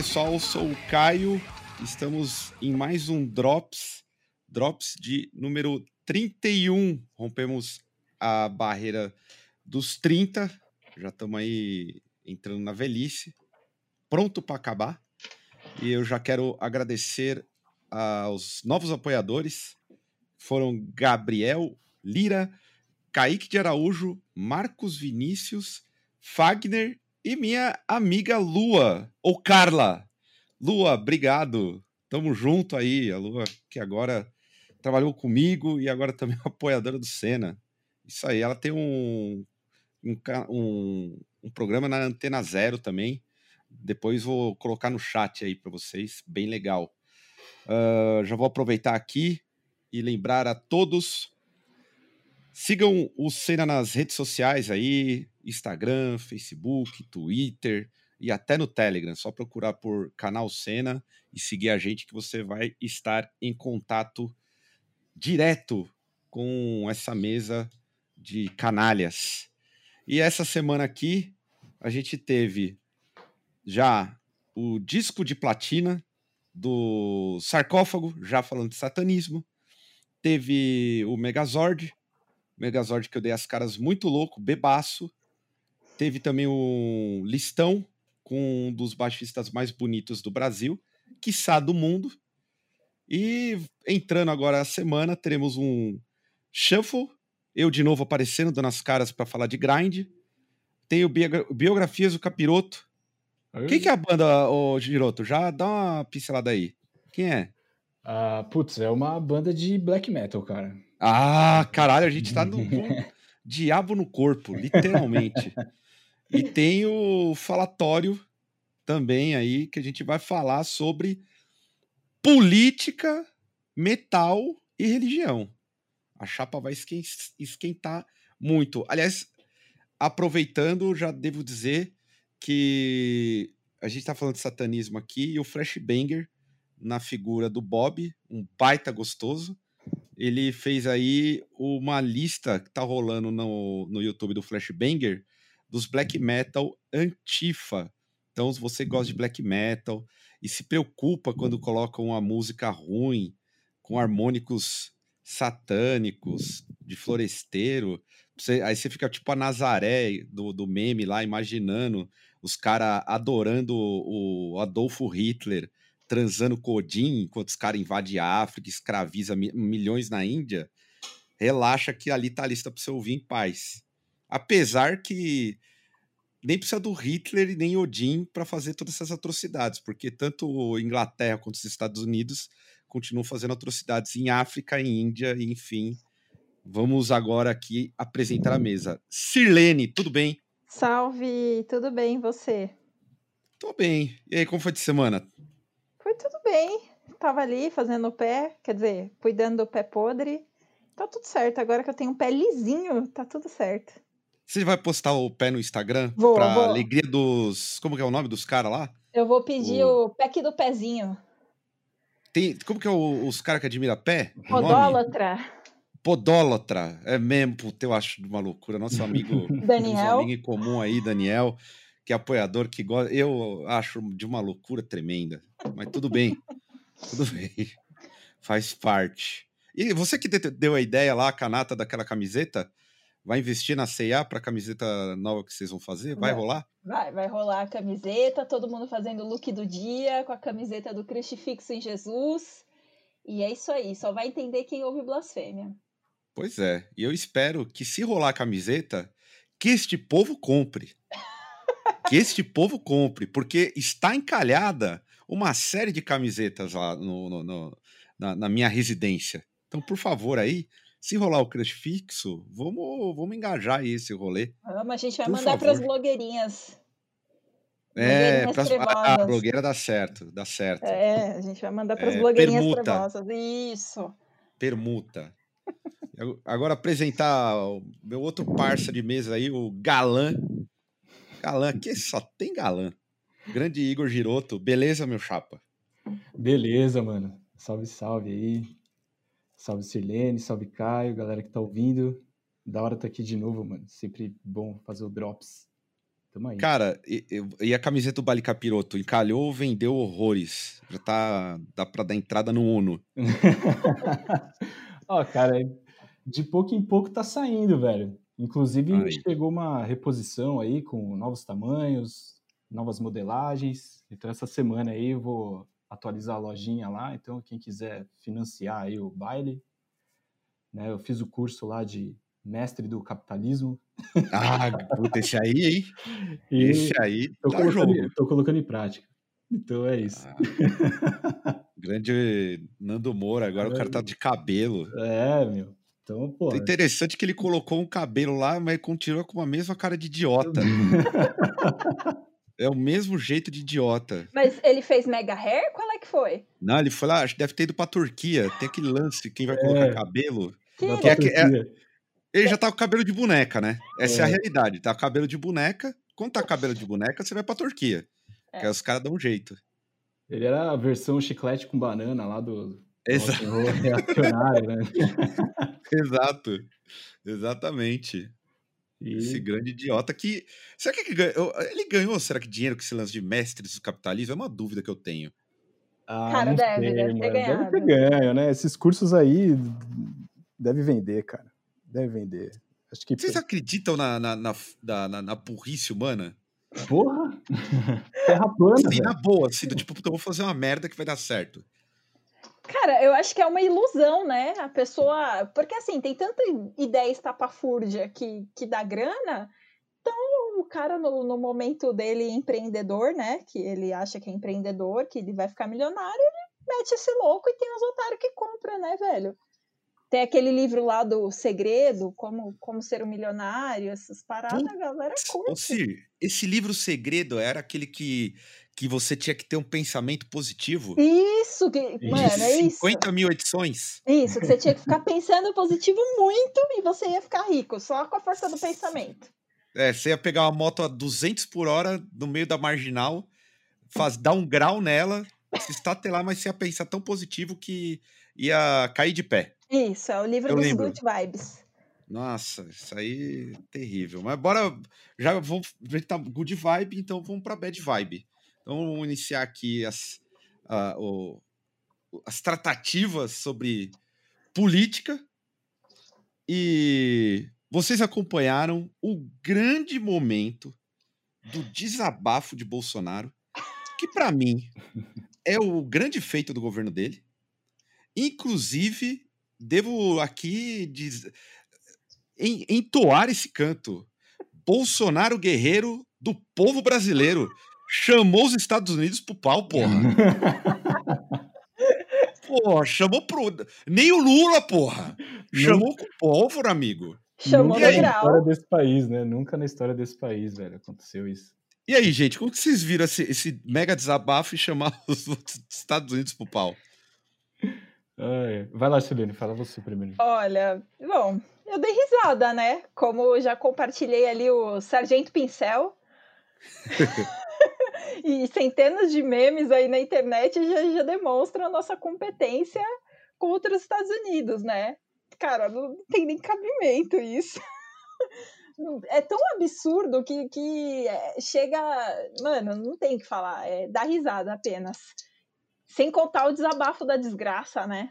Pessoal, sou o Caio. Estamos em mais um Drops, Drops de número 31. Rompemos a barreira dos 30. Já estamos aí entrando na velhice, pronto para acabar. E eu já quero agradecer aos novos apoiadores. Foram Gabriel Lira, Kaique de Araújo, Marcos Vinícius, Fagner e minha amiga Lua, ou Carla. Lua, obrigado. Tamo junto aí. A Lua, que agora trabalhou comigo e agora também é apoiadora do Senna. Isso aí, ela tem um, um, um programa na Antena Zero também. Depois vou colocar no chat aí para vocês, bem legal. Uh, já vou aproveitar aqui e lembrar a todos Sigam o Cena nas redes sociais aí, Instagram, Facebook, Twitter e até no Telegram. Só procurar por canal Cena e seguir a gente que você vai estar em contato direto com essa mesa de canalhas. E essa semana aqui a gente teve já o disco de platina do sarcófago, já falando de satanismo. Teve o Megazord, Megazord que eu dei as caras muito louco, bebaço. Teve também o Listão, com um dos baixistas mais bonitos do Brasil, quiçá do mundo. E entrando agora a semana, teremos um Shuffle, eu de novo aparecendo, dando as caras para falar de grind. Tem o Biografias do Capiroto. Quem que é a banda, ô Giroto? Já dá uma pincelada aí. Quem é? Uh, putz, é uma banda de black metal, cara. Ah, caralho, a gente tá no diabo no corpo, literalmente. E tem o falatório também aí, que a gente vai falar sobre política, metal e religião. A chapa vai esquentar muito. Aliás, aproveitando, já devo dizer que a gente tá falando de satanismo aqui e o Flashbanger na figura do Bob, um baita gostoso ele fez aí uma lista que tá rolando no, no YouTube do Flashbanger dos black metal antifa. Então, se você gosta de black metal e se preocupa quando coloca uma música ruim, com harmônicos satânicos, de floresteiro, você, aí você fica tipo a Nazaré do, do meme lá, imaginando os caras adorando o, Adolfo Hitler transando com Odin enquanto os caras invadem a África, escraviza mi milhões na Índia, relaxa que ali tá a lista para você ouvir em paz. Apesar que nem precisa do Hitler e nem Odin para fazer todas essas atrocidades, porque tanto Inglaterra quanto os Estados Unidos continuam fazendo atrocidades em África, em Índia, enfim. Vamos agora aqui apresentar a mesa. Sirlene, tudo bem? Salve, tudo bem, você? Tô bem. E aí, como foi de semana? Foi tudo bem. Tava ali fazendo o pé, quer dizer, cuidando do pé podre. Tá tudo certo. Agora que eu tenho um pé lisinho, tá tudo certo. Você vai postar o pé no Instagram? Vou, pra vou. alegria dos. Como que é o nome dos caras lá? Eu vou pedir o, o pack do pezinho. Tem... Como que é o, os caras que admira pé? Podólatra. Podólatra. É mesmo, puta, eu acho uma loucura. Nosso amigo. Daniel. Nosso amigo em comum aí, Daniel que é apoiador, que gosta. Eu acho de uma loucura tremenda. Mas tudo bem. tudo bem. Faz parte. E você que deu a ideia lá, a canata daquela camiseta, vai investir na CA para a camiseta nova que vocês vão fazer? Vai, vai, rolar? Vai, vai rolar a camiseta, todo mundo fazendo o look do dia, com a camiseta do Crucifixo em Jesus. E é isso aí, só vai entender quem ouve blasfêmia. Pois é, e eu espero que se rolar a camiseta, que este povo compre que este povo compre, porque está encalhada uma série de camisetas lá no, no, no na, na, minha residência. Então, por favor, aí, se rolar o crush fixo, vamos, vamos engajar aí esse rolê. Vamos, a gente vai por mandar para as blogueirinhas. É, Blogueirinhas pras, a, a trevosas. blogueira dá certo, dá certo. É, a gente vai mandar para as É, blogueirinhas permuta. trevosas. Isso. Permuta. Agora apresentar o meu outro parça de mesa aí, o Galã. Galã, aqui só tem galã. Grande Igor Giroto. Beleza, meu chapa? Beleza, mano. Salve, salve aí. Salve Sirlene, salve Caio, galera que tá ouvindo. Da hora tá aqui de novo, mano. Sempre bom fazer o Drops. Tamo aí. Cara, e, e- a camiseta do Bali Capiroto? Encalhou ou vendeu horrores? Já tá. Dá pra dar entrada no Uno. Ó, cara, de pouco em pouco tá saindo, velho. Inclusive, Aí. chegou uma reposição aí com novos tamanhos, novas modelagens. Então, essa semana aí eu vou atualizar a lojinha lá. Então, quem quiser financiar aí o baile, né? Eu fiz o curso lá de mestre do capitalismo. Ah, puta, esse aí, hein? E Esse aí tô, tá colocando, jogo. tô colocando em prática. Então é isso. Ah, grande Nando Moura, agora o cara tá de cabelo. É, meu. Então, pô. É interessante que ele colocou um cabelo lá, mas continua com a mesma cara de idiota. É o mesmo jeito de idiota. Mas ele fez mega hair? Qual é que foi? Não, ele foi lá, acho que deve ter ido pra Turquia. Tem aquele lance, quem vai colocar É. cabelo. Que Da Que é que- é- Turquia. Ele já tá com cabelo de boneca, né? Essa é, a É. realidade. Tá com cabelo de boneca. Quando tá com cabelo de boneca, você vai pra Turquia. É. Que aí os caras dão um jeito. Ele era a versão chiclete com banana lá do, do Exa- rock and roll reacionário, né? Exato. Exatamente. E- Esse grande idiota que. Será que ele ganhou? Ele ganhou, será que dinheiro com esse lance de mestres do capitalismo? É uma dúvida que eu tenho. Ah, Cara, deve, sei, deve ter ganhado. Deve ter ganho, né? Esses cursos aí deve vender, cara. Deve vender. Acho que Vocês acreditam na, na, na, na, na- na burrice humana? Porra! Terra plana, velho. na boa, assim, do tipo, eu vou fazer uma merda que vai dar certo. Cara, eu acho que é uma ilusão, né? A pessoa. Porque assim, tem tanta ideia estapafúrdia que, que dá grana. Então, o cara, no, no momento dele empreendedor, né? Que ele acha que é empreendedor, que ele vai ficar milionário, ele mete esse louco e tem os otários que compra, né, velho? Tem aquele livro lá do Segredo, como, como ser um milionário, essas paradas, a galera curte. Esse livro Segredo era aquele que, que você tinha que ter um pensamento positivo? Isso, que, mano, é isso. 50 mil edições? Isso, que você tinha que ficar pensando positivo muito e você ia ficar rico, só com a força do pensamento. É, você ia pegar uma moto a 200 por hora no meio da marginal, faz, dar um grau nela, se estatelar, mas você ia pensar tão positivo que ia cair de pé. Isso, é o livro Eu dos lembro. good vibes. Nossa, isso aí é terrível. Mas bora, já vamos, a gente tá good vibe, então vamos pra bad vibe. Vamos iniciar aqui as, a- o- as tratativas sobre política. E vocês acompanharam o grande momento do desabafo de Bolsonaro, que para mim é o grande feito do governo dele. Inclusive, devo aqui diz- en- entoar esse canto. Bolsonaro guerreiro do povo brasileiro chamou os Estados Unidos pro pau, porra. Porra, chamou pro. Nem o Lula, porra. Chamou com povo, amigo. Chamou Nunca na grau. história desse país, né? Nunca na história desse país, velho, aconteceu isso. E aí, gente, como que vocês viram esse, esse mega desabafo e chamar os Estados Unidos pro pau? Ai, vai lá, Silene, fala você primeiro. Olha, bom, eu dei risada, né? Como eu já compartilhei ali o Sargento Pincel. e centenas de memes aí na internet já, já demonstram a nossa competência contra os Estados Unidos, né? Cara, não tem nem cabimento isso. É tão absurdo que, que é, chega. Mano, não tem o que falar. É dar risada apenas. Sem contar o desabafo da desgraça, né?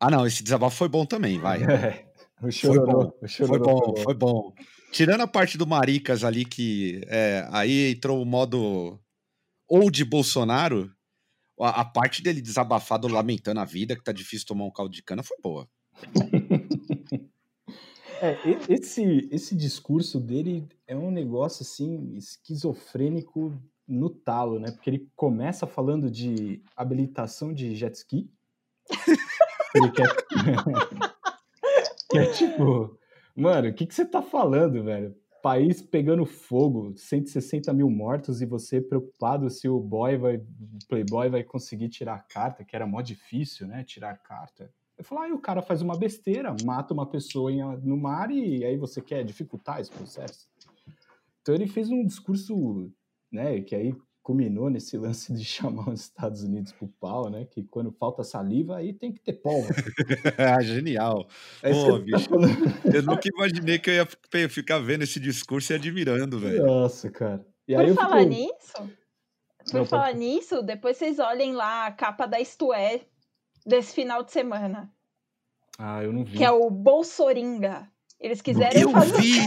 Ah, não, esse desabafo foi bom também, vai. É, o Foi bom, o foi chororô bom, foi bom. Tirando a parte do Maricas ali, que é, aí entrou o modo ou de Bolsonaro, a, a parte dele desabafado, lamentando a vida, que tá difícil tomar um caldo de cana, foi boa. É, esse, esse discurso dele é um negócio assim esquizofrênico no talo, né? Porque ele começa falando de habilitação de jet ski. Ele quer... que é tipo, mano, o que, que você tá falando, velho? País pegando fogo, 160 mil mortos e você preocupado se o boy vai, playboy vai conseguir tirar a carta, que era mó difícil, né? Tirar a carta. Eu falo, aí o cara faz uma besteira, mata uma pessoa em, no mar e aí você quer dificultar esse processo. Então ele fez um discurso, né, que aí culminou nesse lance de chamar os Estados Unidos pro pau, né? Que quando falta saliva, aí tem que ter pólvora. ah, genial. Pô, tá bicho, tá eu nunca imaginei que eu ia ficar vendo esse discurso e admirando, velho. Nossa, cara. E Por falar fico... nisso, por Não, falar pode... nisso, depois vocês olhem lá a capa da Isto É desse final de semana. Ah, eu não vi. Que é o Bolsoringa. Eles quiseram eu fazer... vi!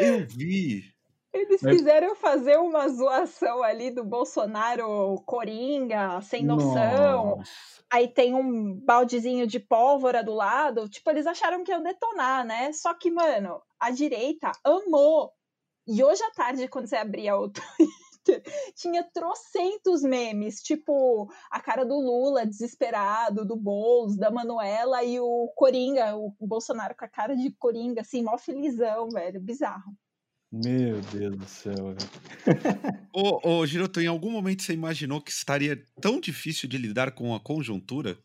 eu vi! Eles quiseram fazer uma zoação ali do Bolsonaro coringa, sem noção. Nossa. Aí tem um baldezinho de pólvora do lado. Tipo, eles acharam que iam detonar, né? Só que, mano, a direita amou. E hoje à tarde, quando você abria o Twitter, tinha trocentos memes, tipo a cara do Lula desesperado, do Boulos, da Manuela e o Coringa, o Bolsonaro com a cara de Coringa, assim, mó felizão, velho, bizarro. Meu Deus do céu. ô, ô, Giroto, em algum momento você imaginou que estaria tão difícil de lidar com a conjuntura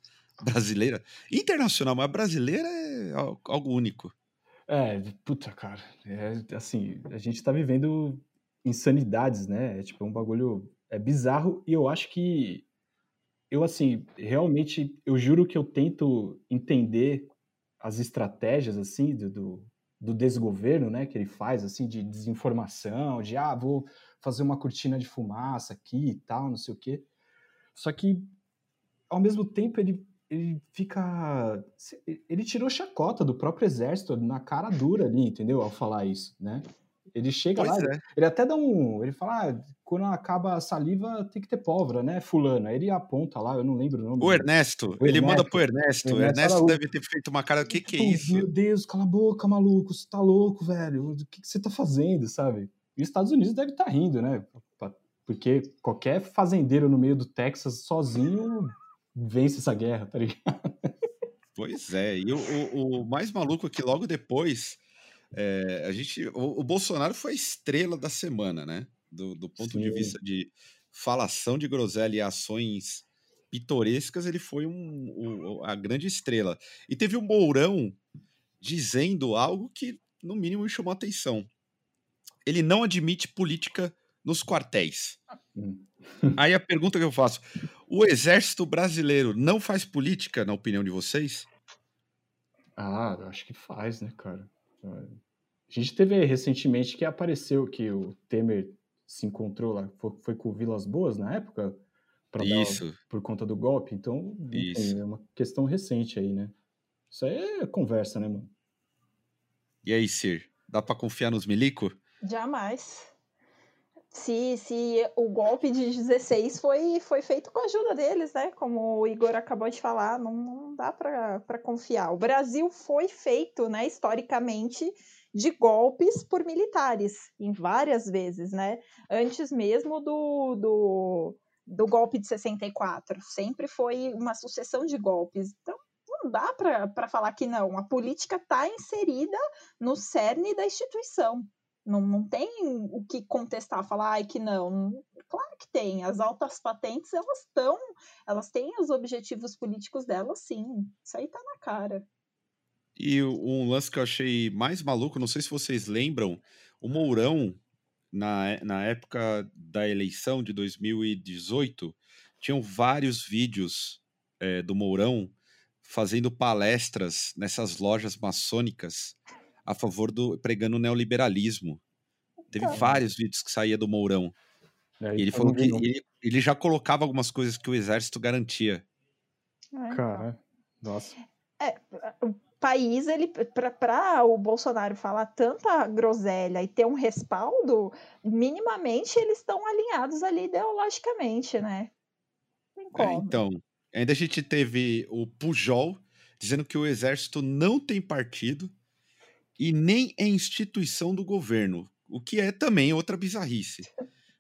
brasileira? Internacional, mas brasileira é algo único. É, puta, cara. É, assim, a gente tá vivendo insanidades, né? É tipo, é um bagulho. É bizarro e eu acho que. Eu, assim, realmente, eu juro que eu tento entender as estratégias, assim, do, do do desgoverno, né, que ele faz, assim, de desinformação, de, ah, vou fazer uma cortina de fumaça aqui e tal, não sei o quê. Só que, ao mesmo tempo, ele, ele fica... Ele tirou chacota do próprio exército na cara dura ali, entendeu? Ao falar isso, né? Ele chega pois lá, é. ele até dá um. Ele fala: ah, quando acaba a saliva tem que ter pólvora, né, Fulano? Aí ele aponta lá, eu não lembro o nome. O Ernesto, o ele Ernesto. manda pro Ernesto. O Ernesto, Ernesto deve ter feito uma cara: o que, que é isso? Meu Deus, cala a boca, maluco, você tá louco, velho. O que, que você tá fazendo, sabe? E os Estados Unidos deve estar tá rindo, né? Porque qualquer fazendeiro no meio do Texas sozinho vence essa guerra, tá ligado? Pois é, e o, o, o mais maluco é que logo depois é, a gente, o, o, Bolsonaro foi a estrela da semana, né? Do, do ponto Sim. de vista de falação de groselha e ações pitorescas, ele foi um, um, a grande estrela. E teve o um Mourão dizendo algo que, no mínimo, me chamou a atenção. Ele não admite política nos quartéis. Hum. Aí a pergunta que eu faço: o exército brasileiro não faz política, na opinião de vocês? Ah, acho que faz, né, cara? A gente teve recentemente que apareceu que o Temer se encontrou lá, foi, foi com o Vilas Boas na época, Isso. por conta do golpe. Então, Isso. é uma questão recente aí, né? Isso aí é conversa, né, mano? E aí, Sir? Dá para confiar nos milico? Jamais. Se, se o golpe de 16 foi, foi feito com a ajuda deles, né? Como o Igor acabou de falar, não, não dá para confiar. O Brasil foi feito, né, historicamente, de golpes por militares, em várias vezes, né? Antes mesmo do, do, do golpe de 64. Sempre foi uma sucessão de golpes. Então, não dá para falar que não. A política está inserida no cerne da instituição. Não, não tem o que contestar, falar ai, que não. Claro que tem. As altas patentes, elas estão, elas têm os objetivos políticos delas, sim. Isso aí tá na cara. E um lance que eu achei mais maluco, não sei se vocês lembram, o Mourão, na, na época da eleição de 2018, tinham vários vídeos é, do Mourão fazendo palestras nessas lojas maçônicas a favor do pregando o neoliberalismo. Teve tá. vários vídeos que saía do Mourão. É, e ele falou que ele, ele, já colocava algumas coisas que o exército garantia. É. Cara, nossa. É, país, ele para o Bolsonaro falar tanta groselha e ter um respaldo, minimamente eles estão alinhados ali ideologicamente, né? É, então, ainda a gente teve o Pujol dizendo que o exército não tem partido e nem é instituição do governo, o que é também outra bizarrice.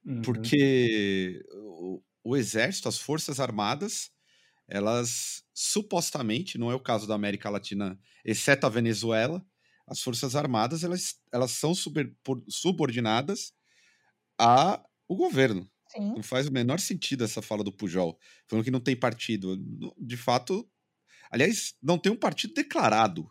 Uhum. Porque o, o exército, as forças armadas, elas supostamente, não é o caso da América Latina, exceto a Venezuela, as Forças Armadas elas, elas são super, subordinadas ao governo. Sim. Não faz o menor sentido essa fala do Pujol, falando que não tem partido. De fato, aliás, não tem um partido declarado,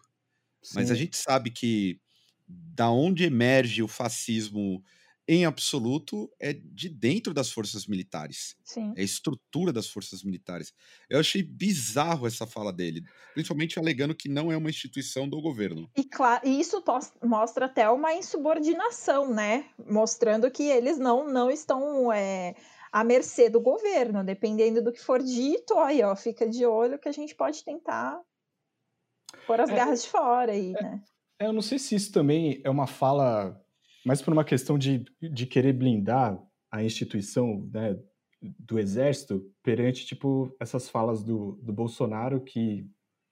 Sim. mas a gente sabe que da onde emerge o fascismo em absoluto, é de dentro das forças militares. Sim. É a estrutura das forças militares. Eu achei bizarro essa fala dele, principalmente alegando que não é uma instituição do governo. E, claro, e isso mostra até uma insubordinação, né? Mostrando que eles não, não estão é, à mercê do governo. Dependendo do que for dito, aí, ó, fica de olho que a gente pode tentar pôr as é, garras de fora aí, é, né? É, eu não sei se isso também é uma fala mas por uma questão de, de querer blindar a instituição né, do exército perante tipo essas falas do, do Bolsonaro que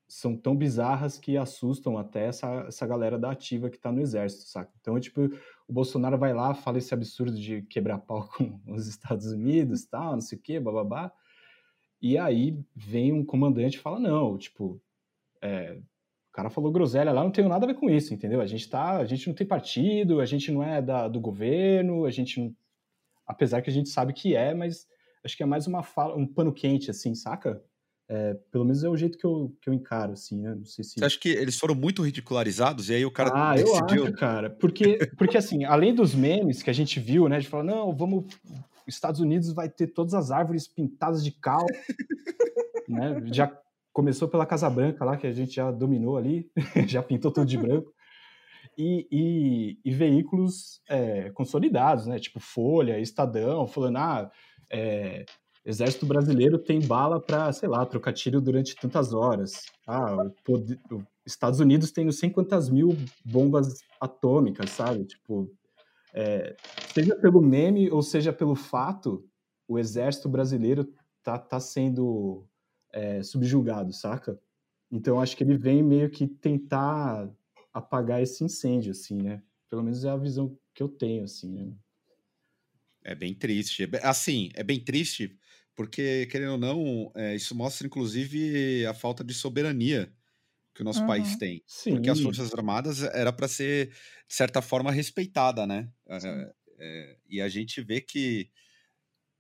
são tão bizarras que assustam até essa, essa galera da ativa que está no exército, saca? Então, tipo, o Bolsonaro vai lá, fala esse absurdo de quebrar pau com os Estados Unidos, tal, não sei o quê, bababá. E aí vem um comandante e fala, não, tipo, é, cara falou groselha lá, não tenho nada a ver com isso, entendeu? A gente tá, a gente não tem partido, a gente não é da, do governo, a gente não, apesar que a gente sabe que é, mas acho que é mais uma fala, um pano quente, assim, saca? É, pelo menos é o jeito que eu, que eu encaro, assim, né? Não sei se... Você acha que eles foram muito ridicularizados e aí o cara ah, decidiu... eu acho, cara, porque, porque assim, além dos memes que a gente viu, né, de falar, não, vamos, Estados Unidos vai ter todas as árvores pintadas de cal, né, já começou pela Casa Branca lá, que a gente já dominou ali, já pintou tudo de branco. E, e, e veículos é, consolidados, né? Tipo Folha, Estadão, falando, ah, é, Exército Brasileiro tem bala para, sei lá, trocar tiro durante tantas horas. Ah, o, o Estados Unidos tem não sei quantas mil bombas atômicas, sabe? Tipo, é, seja pelo meme ou seja pelo fato, o Exército Brasileiro tá, tá sendo é, subjugado, saca? Então acho que ele vem meio que tentar apagar esse incêndio, assim, né? Pelo menos é a visão que eu tenho, assim, né? É bem triste. É assim, é bem triste porque, querendo ou não, é, isso mostra, inclusive, a falta de soberania que o nosso uhum. país tem. Sim. Porque as Forças Armadas era para ser, de certa forma, respeitada, né? É, é, e a gente vê que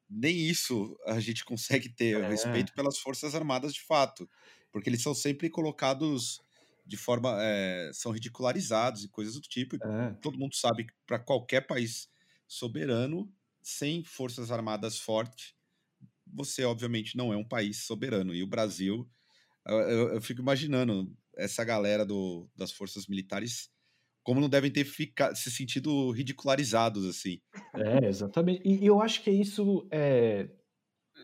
nem isso a gente consegue ter é. respeito pelas Forças Armadas de fato, porque eles são sempre colocados de forma. É, são ridicularizados e coisas do tipo. É. Todo mundo sabe que para qualquer país soberano, sem Forças Armadas fortes, você obviamente não é um país soberano. E o Brasil, eu, eu, eu fico imaginando essa galera do, das forças militares como não devem ter ficado, se sentido ridicularizados, assim. É, exatamente. E, eu acho que isso, é,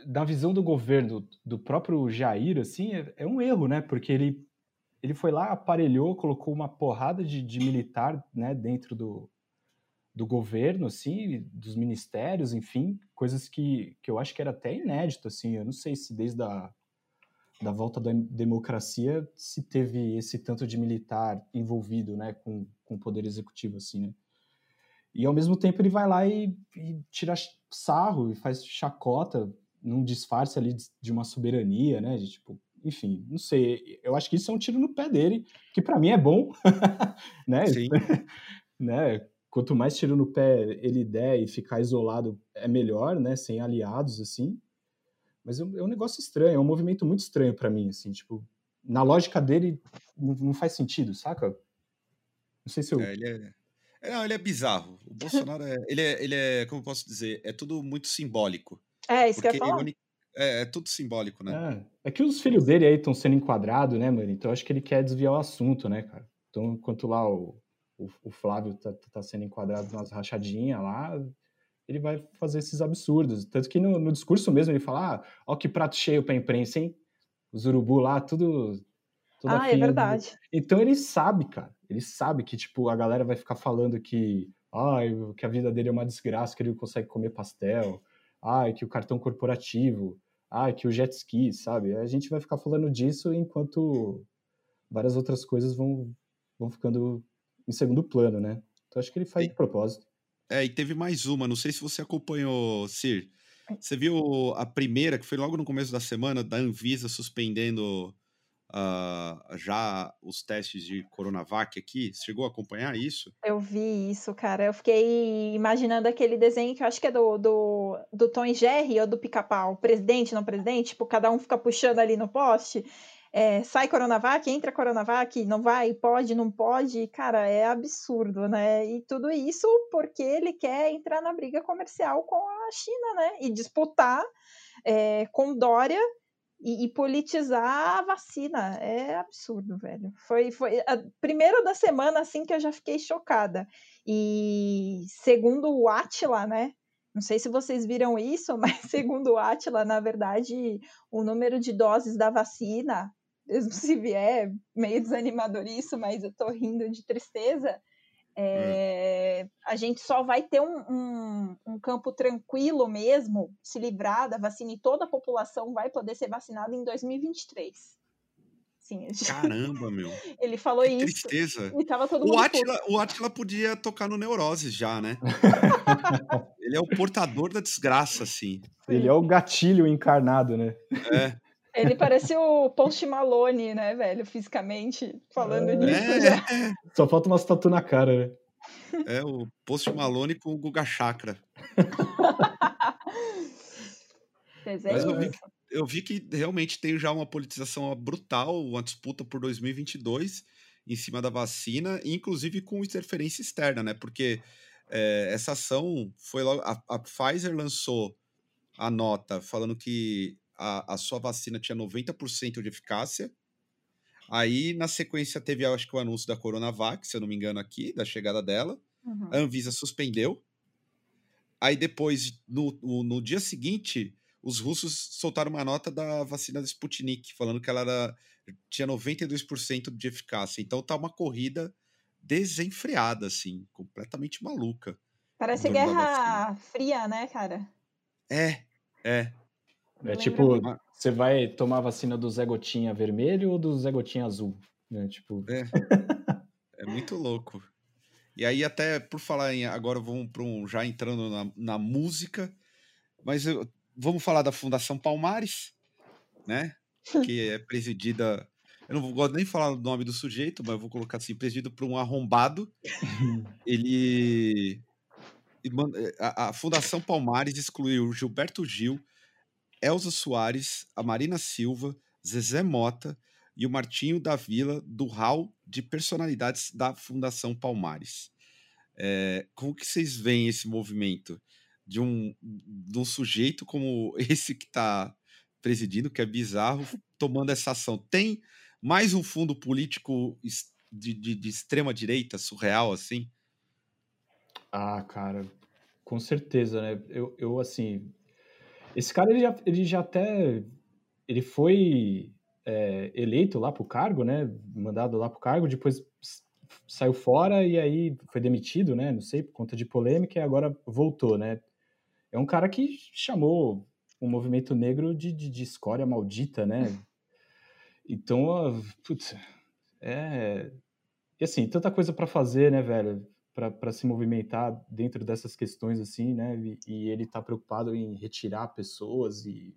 da visão do governo, do próprio Jair, assim, é, é, um erro, né? Porque ele, ele foi lá, aparelhou, colocou uma porrada de, de militar né, dentro do, do governo, assim, dos ministérios, enfim, coisas que, que eu acho que era até inédito, assim, eu não sei se desde a da volta da democracia se teve esse tanto de militar envolvido, né, com, com o poder executivo, assim, né? E ao mesmo tempo ele vai lá e, e tira sarro e faz chacota num disfarce ali de, de uma soberania, né? De, tipo, enfim, não sei. Eu acho que isso é um tiro no pé dele, que para mim é bom, né? Sim. né? Quanto mais tiro no pé ele der e ficar isolado é melhor, né? Sem aliados assim. Mas é, é um negócio estranho, é um movimento muito estranho para mim, assim, tipo, na lógica dele não, faz sentido, saca? Não sei se eu. É, ele é... é não, ele é bizarro. O Bolsonaro é ele, é. ele é, como eu posso dizer, é tudo muito simbólico. É, isso que eu ia falar. É, é, tudo simbólico, né? É, é que os filhos dele aí estão sendo enquadrados, né, mano? Então acho que ele quer desviar o assunto, né, cara? Então, enquanto lá o, o, o Flávio tá, tá sendo enquadrado nas rachadinhas lá, ele vai fazer esses absurdos. Tanto que no, no discurso mesmo ele fala: ah, ó que prato cheio pra imprensa, hein? Os urubu lá, tudo. Ah, é verdade. Do... Então ele sabe, cara. Ele sabe que, tipo, a galera vai ficar falando que, ai, que a vida dele é uma desgraça, que ele não consegue comer pastel, ai, que o cartão corporativo, ai, que o jet ski, sabe? A gente vai ficar falando disso enquanto várias outras coisas vão, vão ficando em segundo plano, né? Então acho que ele faz de propósito. É, e teve mais uma, não sei se você acompanhou, Sir. Você viu a primeira, que foi logo no começo da semana, da Anvisa suspendendo uh, já os testes de Coronavac aqui. Você chegou a acompanhar isso? Eu vi isso, cara. Eu fiquei imaginando aquele desenho que eu acho que é do, do, do Tom e Jerry ou do Pica-Pau. Presidente, não presidente? Tipo, cada um fica puxando ali no poste. É, sai Coronavac, entra Coronavac, não vai, pode, não pode, cara, é absurdo, né? E tudo isso porque ele quer entrar na briga comercial com a China, né? E disputar é, com Dória e, e, politizar a vacina. É absurdo, velho. Foi, foi a primeira da semana assim que eu já fiquei chocada. E segundo o Atila, né? Não sei se vocês viram isso, mas segundo o Atila, na verdade, o número de doses da vacina mesmo se vier meio desanimador isso, mas eu tô rindo de tristeza. É, a gente só vai ter um, um, um, campo tranquilo mesmo, se livrar da vacina e toda a população vai poder ser vacinada em 2023. Sim, gente... Caramba, meu. Ele falou que isso. Tristeza. E tava todo o mundo. Atila, o Atila podia tocar no Neuroses já, né? Ele é o portador da desgraça, assim. Ele é o gatilho encarnado, né? É. Ele parece o Post Malone, né, velho, fisicamente, falando é, nisso. É. Só falta uma tatu na cara, né? É o Post Malone com o Guga Chakra. Mas, Mas eu, vi que, eu vi que realmente tem já uma politização brutal, uma disputa por 2022 em cima da vacina, inclusive com interferência externa, né? Porque é, essa ação foi logo. A, a Pfizer lançou a nota falando que a, a sua vacina tinha 90% de eficácia. Aí, na sequência, teve, acho que, o anúncio da Coronavac, se eu não me engano, aqui, da chegada dela. Uhum. A Anvisa suspendeu. Aí, depois, no, no, no, dia seguinte, os russos soltaram uma nota da vacina da Sputnik, falando que ela era, tinha 92% de eficácia. Então, tá uma corrida desenfreada, assim, completamente maluca. Parece guerra fria, né, cara? É, é. É tipo, você vai tomar a vacina do Zé Gotinha vermelho ou do Zé Gotinha azul? Né? Tipo... É. é muito louco. E aí, até por falar em. Agora vamos para um. Já entrando na, na música, mas eu, vamos falar da Fundação Palmares, né? Que é presidida. Eu não gosto nem falar o nome do sujeito, mas eu vou colocar assim: presidido por um arrombado. Ele. A, a Fundação Palmares excluiu Gilberto Gil, Elza Soares, a Marina Silva, Zezé Mota e o Martinho da Vila do hall de personalidades da Fundação Palmares. É, como que vocês veem esse movimento de um, de um sujeito como esse que está presidindo, que é bizarro, tomando essa ação? Tem mais um fundo político de, de, de extrema direita, surreal, assim? Ah, cara, com certeza, né? Eu, eu assim, esse cara, ele já, ele já até. Ele foi é, eleito lá pro cargo, né? Mandado lá pro cargo, depois saiu fora e aí foi demitido, né? Não sei, por conta de polêmica, e agora voltou, né? É um cara que chamou o movimento negro de, de, de escória maldita, né? Então, putz, é. E assim, tanta coisa para fazer, né, velho? Para se movimentar dentro dessas questões assim, né? E, e ele está preocupado em retirar pessoas e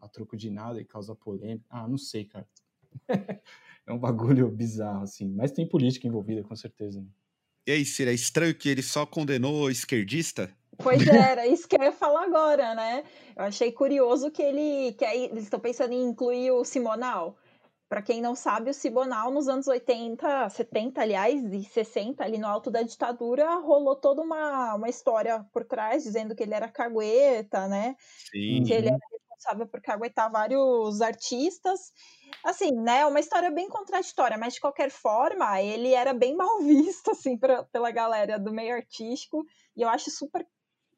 a troco de nada e causar polêmica. Ah, não sei, cara. é um bagulho bizarro assim, mas tem política envolvida com certeza. Né? E aí, Cira, é estranho que ele só condenou esquerdista? Pois é, era isso que eu ia falar agora, né? Eu achei curioso que ele que aí, eles estão pensando em incluir o Simonal. Para quem não sabe, o Sibonal nos anos 80, 70, aliás, e 60, ali no alto da ditadura, rolou toda uma, uma história por trás, dizendo que ele era cagueta, né? Sim. Que ele era responsável por caguetar vários artistas. Assim, né? Uma história bem contraditória, mas de qualquer forma, ele era bem mal visto, assim, pra, pela galera do meio artístico. E eu acho super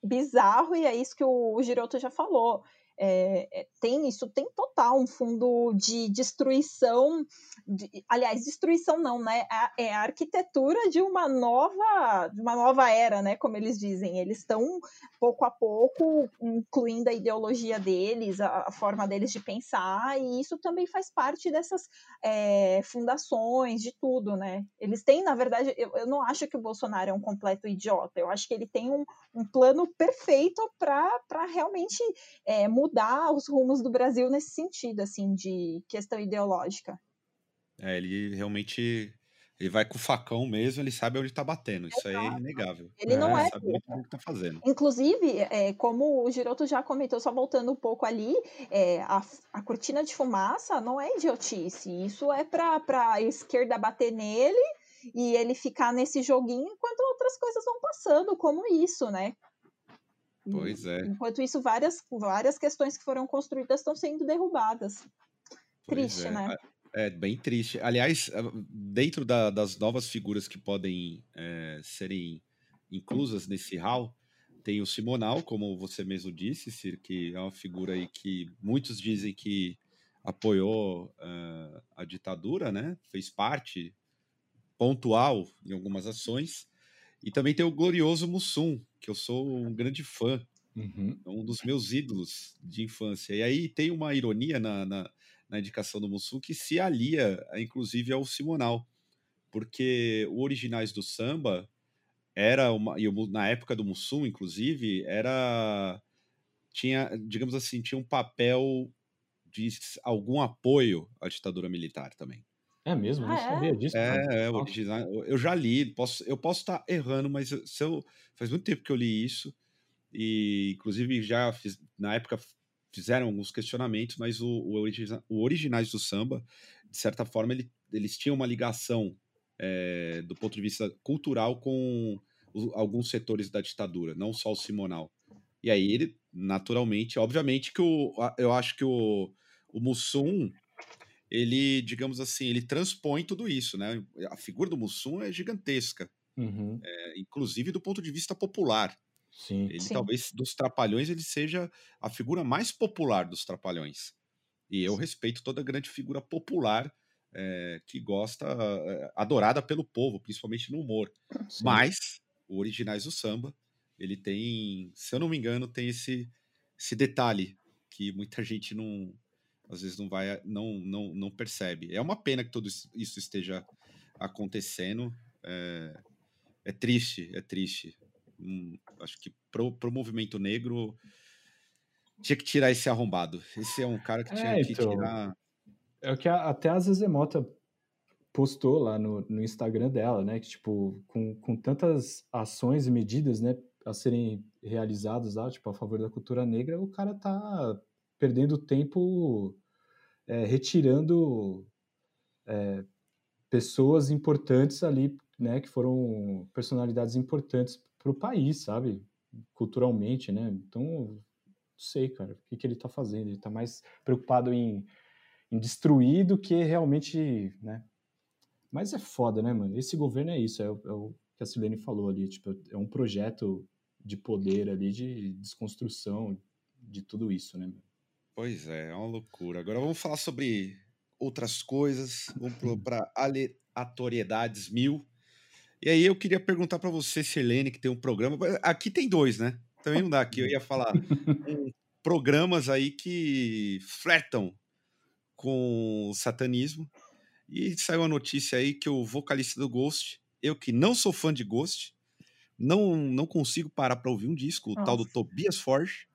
bizarro, e é isso que o, o Giroto já falou é, tem isso tem total um fundo de destruição, de, aliás, destruição não, né? É, é a arquitetura de uma nova, de uma nova era, né? Como eles dizem, eles estão pouco a pouco incluindo a ideologia deles, a, a, forma deles de pensar, e isso também faz parte dessas é, fundações, de tudo, né? Eles têm, na verdade, eu, eu não acho que o Bolsonaro é um completo idiota, eu acho que ele tem um, um plano perfeito para realmente é, mudar os rumos do Brasil nesse sentido, assim, de questão ideológica. É, ele realmente ele vai com o facão mesmo, ele sabe onde tá batendo. Isso aí é Exato. inegável. Ele não Ele é sabe muito o que tá fazendo. Inclusive, é, como o Giroto já comentou, só voltando um pouco ali, é, a, a cortina de fumaça não é idiotice. Isso é para a esquerda bater nele e ele ficar nesse joguinho enquanto outras coisas vão passando, como isso, né? Pois é. Enquanto isso, várias, várias questões que foram construídas estão sendo derrubadas. Pois Triste, é. né? É bem triste. Aliás, dentro da- das novas figuras que podem é, serem inclusas nesse hall, tem o Simonal, como você mesmo disse, Cir, que é uma figura aí que muitos dizem que apoiou ah, a ditadura, né? Fez parte pontual em algumas ações. E também tem o glorioso Mussum, que eu sou um grande fã Uhum. é um dos meus ídolos de infância. E aí tem uma ironia na, na, na indicação do Mussum que se alia, inclusive, ao Simonal, porque o Originais do Samba era uma. E na época do Mussum, inclusive, era. Tinha, digamos assim, tinha um papel de algum apoio à ditadura militar também. É mesmo? Não Ah, é? sabia disso. cara. É, é, original. Eu já li, posso, eu posso estar errando, mas eu- se eu, faz muito tempo que eu li isso. E, inclusive, já fiz- na época fizeram alguns questionamentos, mas o, o, origina- o Originais do Samba, de certa forma, ele- eles tinham uma ligação é, do ponto de vista cultural com o- alguns setores da ditadura, não só o Simonal. E aí ele, naturalmente, obviamente que o, eu acho que o, o Mussum, ele, digamos assim, ele transpõe tudo isso, né? A figura do Mussum é gigantesca, Uhum. é, inclusive do ponto de vista popular. Sim. Ele Sim. talvez dos trapalhões ele seja a figura mais popular dos trapalhões. E eu respeito toda grande figura popular é, que gosta, é, adorada pelo povo, principalmente no humor. sim. Mas o Originais do Samba, ele tem, se eu não me engano, tem esse, esse detalhe que muita gente não, às vezes não vai, não, não, não percebe. É uma pena que tudo isso esteja acontecendo. É, é triste, é triste. Hum, acho que pro, pro movimento negro tinha que tirar esse arrombado. Esse é um cara que tinha É, que então. tirar. É o que a- até a Zezemota postou lá no, no Instagram dela, né? Que, tipo, com, com tantas ações e medidas, né, a serem realizadas lá, tipo, a favor da cultura negra, o cara tá perdendo tempo é, retirando é, pessoas importantes ali, né, que foram personalidades importantes para o país, sabe? Culturalmente, né? Então, não sei, cara, o que, que ele tá fazendo? Ele tá mais preocupado em em destruir do que realmente, né? Mas é foda, né, mano? Esse governo é isso, é, o- é o que a Silene falou ali, tipo, é um projeto de poder ali, de desconstrução de tudo isso, né? mano? Pois é, é uma loucura. Agora vamos falar sobre outras coisas. Vamos para aleatoriedades mil. E aí eu queria perguntar para você, Selene, que tem um programa. Aqui tem dois, né? Também não dá aqui. Eu ia falar um, programas aí que flertam com o satanismo. E saiu a notícia aí que o vocalista do Ghost, eu que não sou fã de Ghost, não, não consigo parar para ouvir um disco, o tal do. Tobias Forge.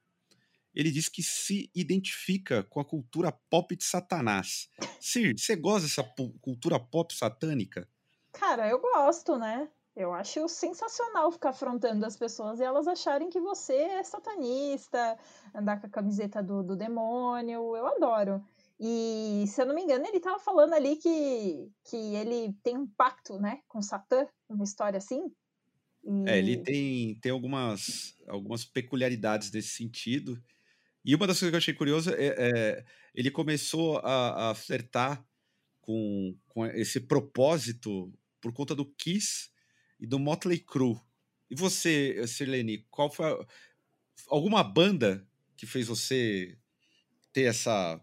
Ele diz que se identifica com a cultura pop de Satanás. Sir, você gosta dessa cultura pop satânica? Cara, eu gosto, né? Eu acho sensacional ficar afrontando as pessoas e elas acharem que você é satanista, andar com a camiseta do, do demônio. Eu adoro. E, se eu não me engano, ele tava falando ali que, que ele tem um pacto, né, com Satã, uma história assim. É, ele E- tem, tem algumas, algumas peculiaridades nesse sentido. E uma das coisas que eu achei curiosa é, é ele começou a, a flertar com, com esse propósito por conta do Kiss e do Motley Crue. E você, Sirlene, qual foi a- alguma banda que fez você ter essa,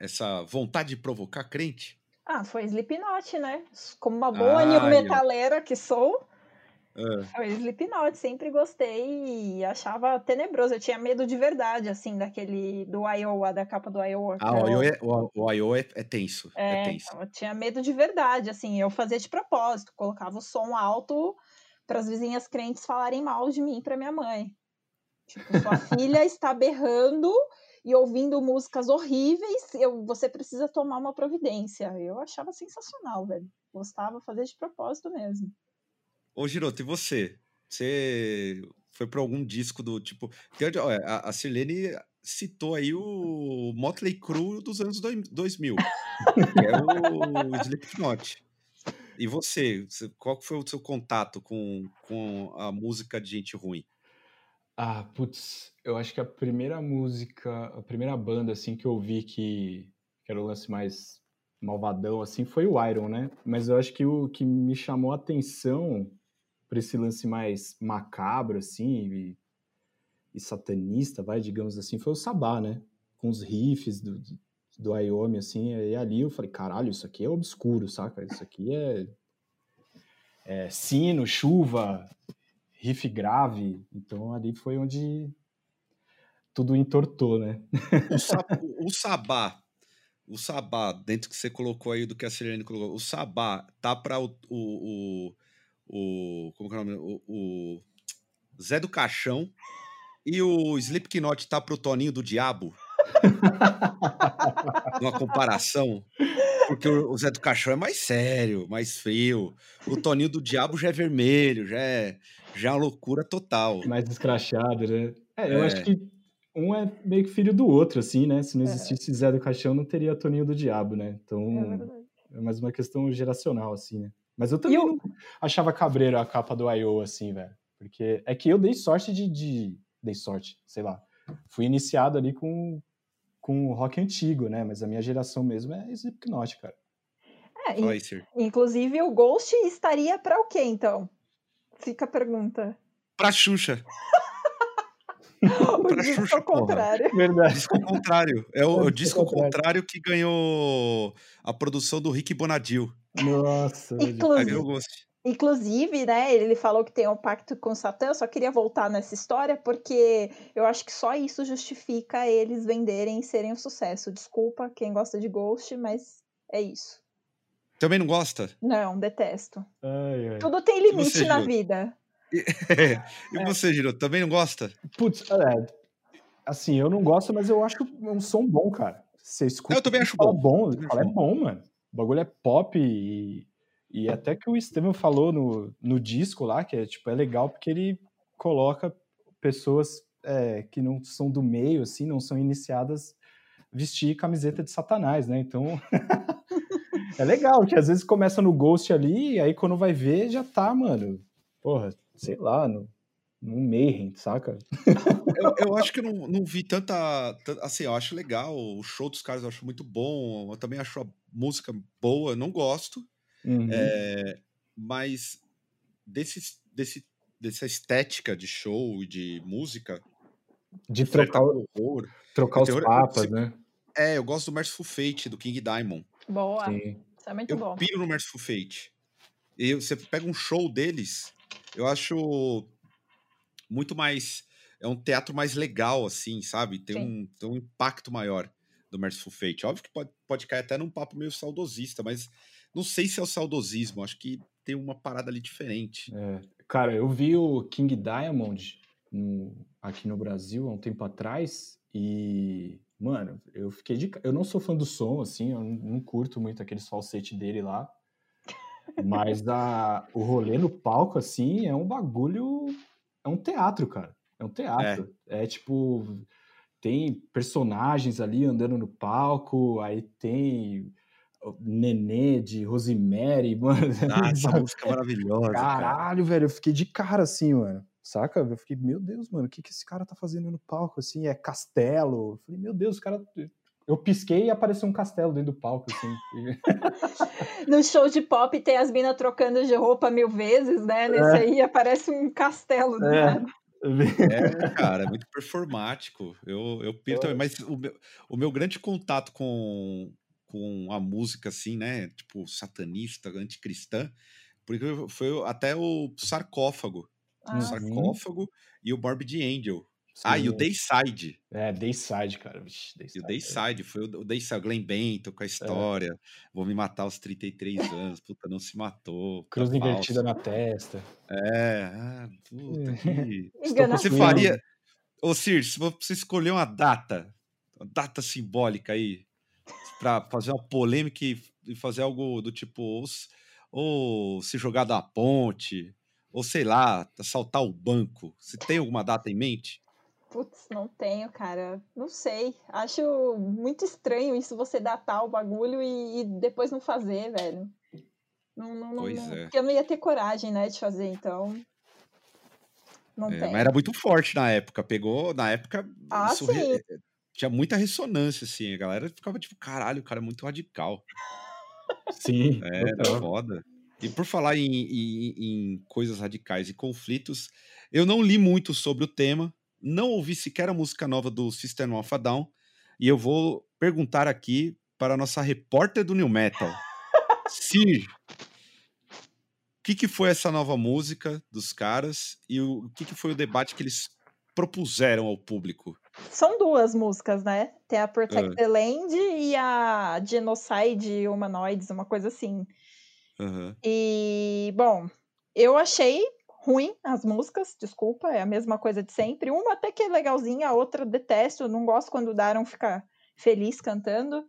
essa vontade de provocar crente? Ah, foi Slipknot, né? Como uma boa Ah, new metaleira que sou, Ah, foi Slipknot. Sempre gostei e achava tenebroso. Eu tinha medo de verdade, assim, daquele do Iowa, da capa do Iowa. ah, o eu- I.O. é, o, o I.O. é, é tenso. É, É, tenso. então, eu tinha medo de verdade, assim, eu fazia de propósito, colocava o som alto para as vizinhas crentes falarem mal de mim para minha mãe. Tipo, sua filha está berrando e ouvindo músicas horríveis, eu, você precisa tomar uma providência. Eu achava sensacional, velho. Gostava, fazer de propósito mesmo. Ô, Giroto, e você? Você foi para algum disco do tipo. A, Silene citou aí o Motley Crue dos anos 2000, que é o Slipknot. E você, qual foi o seu contato com, com a música de gente ruim? Ah, putz, eu acho que a primeira música, a primeira banda assim que eu vi que, que era o lance mais malvadão assim foi o Iron, né? Mas eu acho que o que me chamou a atenção para esse lance mais macabro assim e, e, satanista, vai, digamos assim, foi o Sabá, né? Com os riffs do, do Wyoming, assim, e ali eu falei, caralho, isso aqui é obscuro, saca? Isso aqui é, é sino, chuva, riff grave, então ali foi onde tudo entortou, né? o, o Sabá, o Sabá, dentro que você colocou aí do que a Sirene colocou, o Sabá tá para o, o, o, como é o nome? O, o Zé do Caixão e o Slipknot tá pro Toninho do Diabo? Uma comparação. Porque o Zé do Caixão é mais sério, mais frio. O Toninho do Diabo já é vermelho, já é, já é uma loucura total. Mais escrachado, né? É, eu é. acho que um é meio que filho do outro, assim, né? Se não é. existisse é. Zé do Caixão, não teria Toninho do Diabo, né? Então, é, é mais uma questão geracional, assim, né? Mas eu também eu... não achava cabreiro a capa do I.O., assim, velho. Porque é que eu dei sorte de, de... Dei sorte, sei lá. Fui iniciado ali com, com rock antigo, né? Mas a minha geração mesmo é Slipknot, cara. É, in, inclusive o Ghost estaria para o quê, então? Fica a pergunta. Pra Xuxa. o pra disco Xuxa, ao contrário. Verdade. Disco ao contrário. É o, o disco ao contrário que ganhou a produção do Rick Bonadil. Nossa. Inclusive, Inclusive, né, ele falou que tem um pacto com Satã, eu só queria voltar nessa história porque eu acho que só isso justifica eles venderem e serem um sucesso. Desculpa quem gosta de Ghost, mas é isso. Também não gosta? Não, detesto. Ai, ai. Tudo tem limite você, na vida. E, e você, Giro, também não gosta? Putz, é, assim, eu não gosto, mas eu acho um som bom, cara. Você escuta. Eu também acho bom. bom. Fala, é bom, mano. O bagulho é pop e e até que o Estevam falou no, no disco lá, que é, tipo, é legal porque ele coloca pessoas é, que não são do meio, assim, não são iniciadas vestir camiseta de satanás, né? Então é legal, que às vezes começa no Ghost ali, e aí quando vai ver já tá, mano, porra, sei lá, no, no Mayhem, saca? eu, eu, acho que eu não, não vi tanta, Assim, eu acho legal, o show dos caras eu acho muito bom, eu também acho a música boa, não gosto, Uhum. É, mas desse, desse, dessa estética de show e de música. De trocar, horror, trocar os papas, eu, né? É, eu gosto do Merciful Fate, do King Diamond. Boa. Sim. Isso é muito eu bom. piro no Merciful Fate. E você pega um show deles, eu acho muito mais. É um teatro mais legal, assim, sabe? Tem, um, tem um impacto maior do Merciful Fate. Óbvio que pode, pode cair até num papo meio saudosista, mas não sei se é o saudosismo, acho que tem uma parada ali diferente. É. Cara, eu vi o King Diamond no, aqui no Brasil há um tempo atrás e, mano, eu fiquei de. Eu não sou fã do som, assim, eu não curto muito aqueles falsete dele lá. Mas a, o rolê no palco, assim, é um bagulho. É um teatro, cara. É um teatro. É, é tipo. Tem personagens ali andando no palco, aí tem Nenê de Rosemary, mano. Ah, essa música é maravilhosa. Caralho, cara. velho, eu fiquei de cara assim, mano. Saca? Eu fiquei, meu Deus, mano, o que, que esse cara tá fazendo no palco, assim? É castelo. Eu falei, meu Deus, o cara. Eu pisquei e apareceu um castelo dentro do palco, assim. no show de pop tem as minas trocando de roupa mil vezes, né? Nesse é. aí aparece um castelo, né? É, cara, é muito performático. Eu, eu piro também, mas o meu, o meu grande contato com, com a música assim, né? Tipo, satanista, anticristã, porque foi até o sarcófago. Ah, o sarcófago sim. e o Morbid Angel. Sim. Ah, e o Dayside. É, Dayside, cara. Vixe, Dayside, e o Dayside, é. foi o, o Dayside, Glenn Bento com a é. história. É. Vou me matar aos 33 anos. Puta, não se matou. Cruz invertida na testa. É, ah, puta que... Você faria... Ô, Sir, se você escolher uma data data simbólica aí para fazer uma polêmica e fazer algo do tipo ou, ou se jogar da ponte, ou sei lá, assaltar o banco. Você tem alguma data em mente? Putz, não tenho, cara. Não sei. Acho muito estranho isso você datar o bagulho e, e depois não fazer, velho. Não, não, pois não, é. Porque eu não ia ter coragem, né, de fazer, então. Não é, tem. Mas era muito forte na época. Pegou, na época. Ah, sim. Re... Tinha muita ressonância, assim. A galera ficava tipo, caralho, o cara é muito radical. Sim. É, era foda. E por falar em, em, em, coisas radicais e conflitos, eu não li muito sobre o tema, não ouvi sequer a música nova do System of a Down, e eu vou perguntar aqui para a nossa repórter do New Metal, Sir, o que, que foi essa nova música dos caras e o, que, que foi o debate que eles propuseram ao público? São duas músicas, né? Tem a Protect uh. the Land e a Genocide Humanoids, uma coisa assim. Uhum. E, bom, eu achei ruim as músicas, desculpa, é a mesma coisa de sempre. Uma até que é legalzinha, a outra detesto, não gosto quando o Daron fica feliz cantando.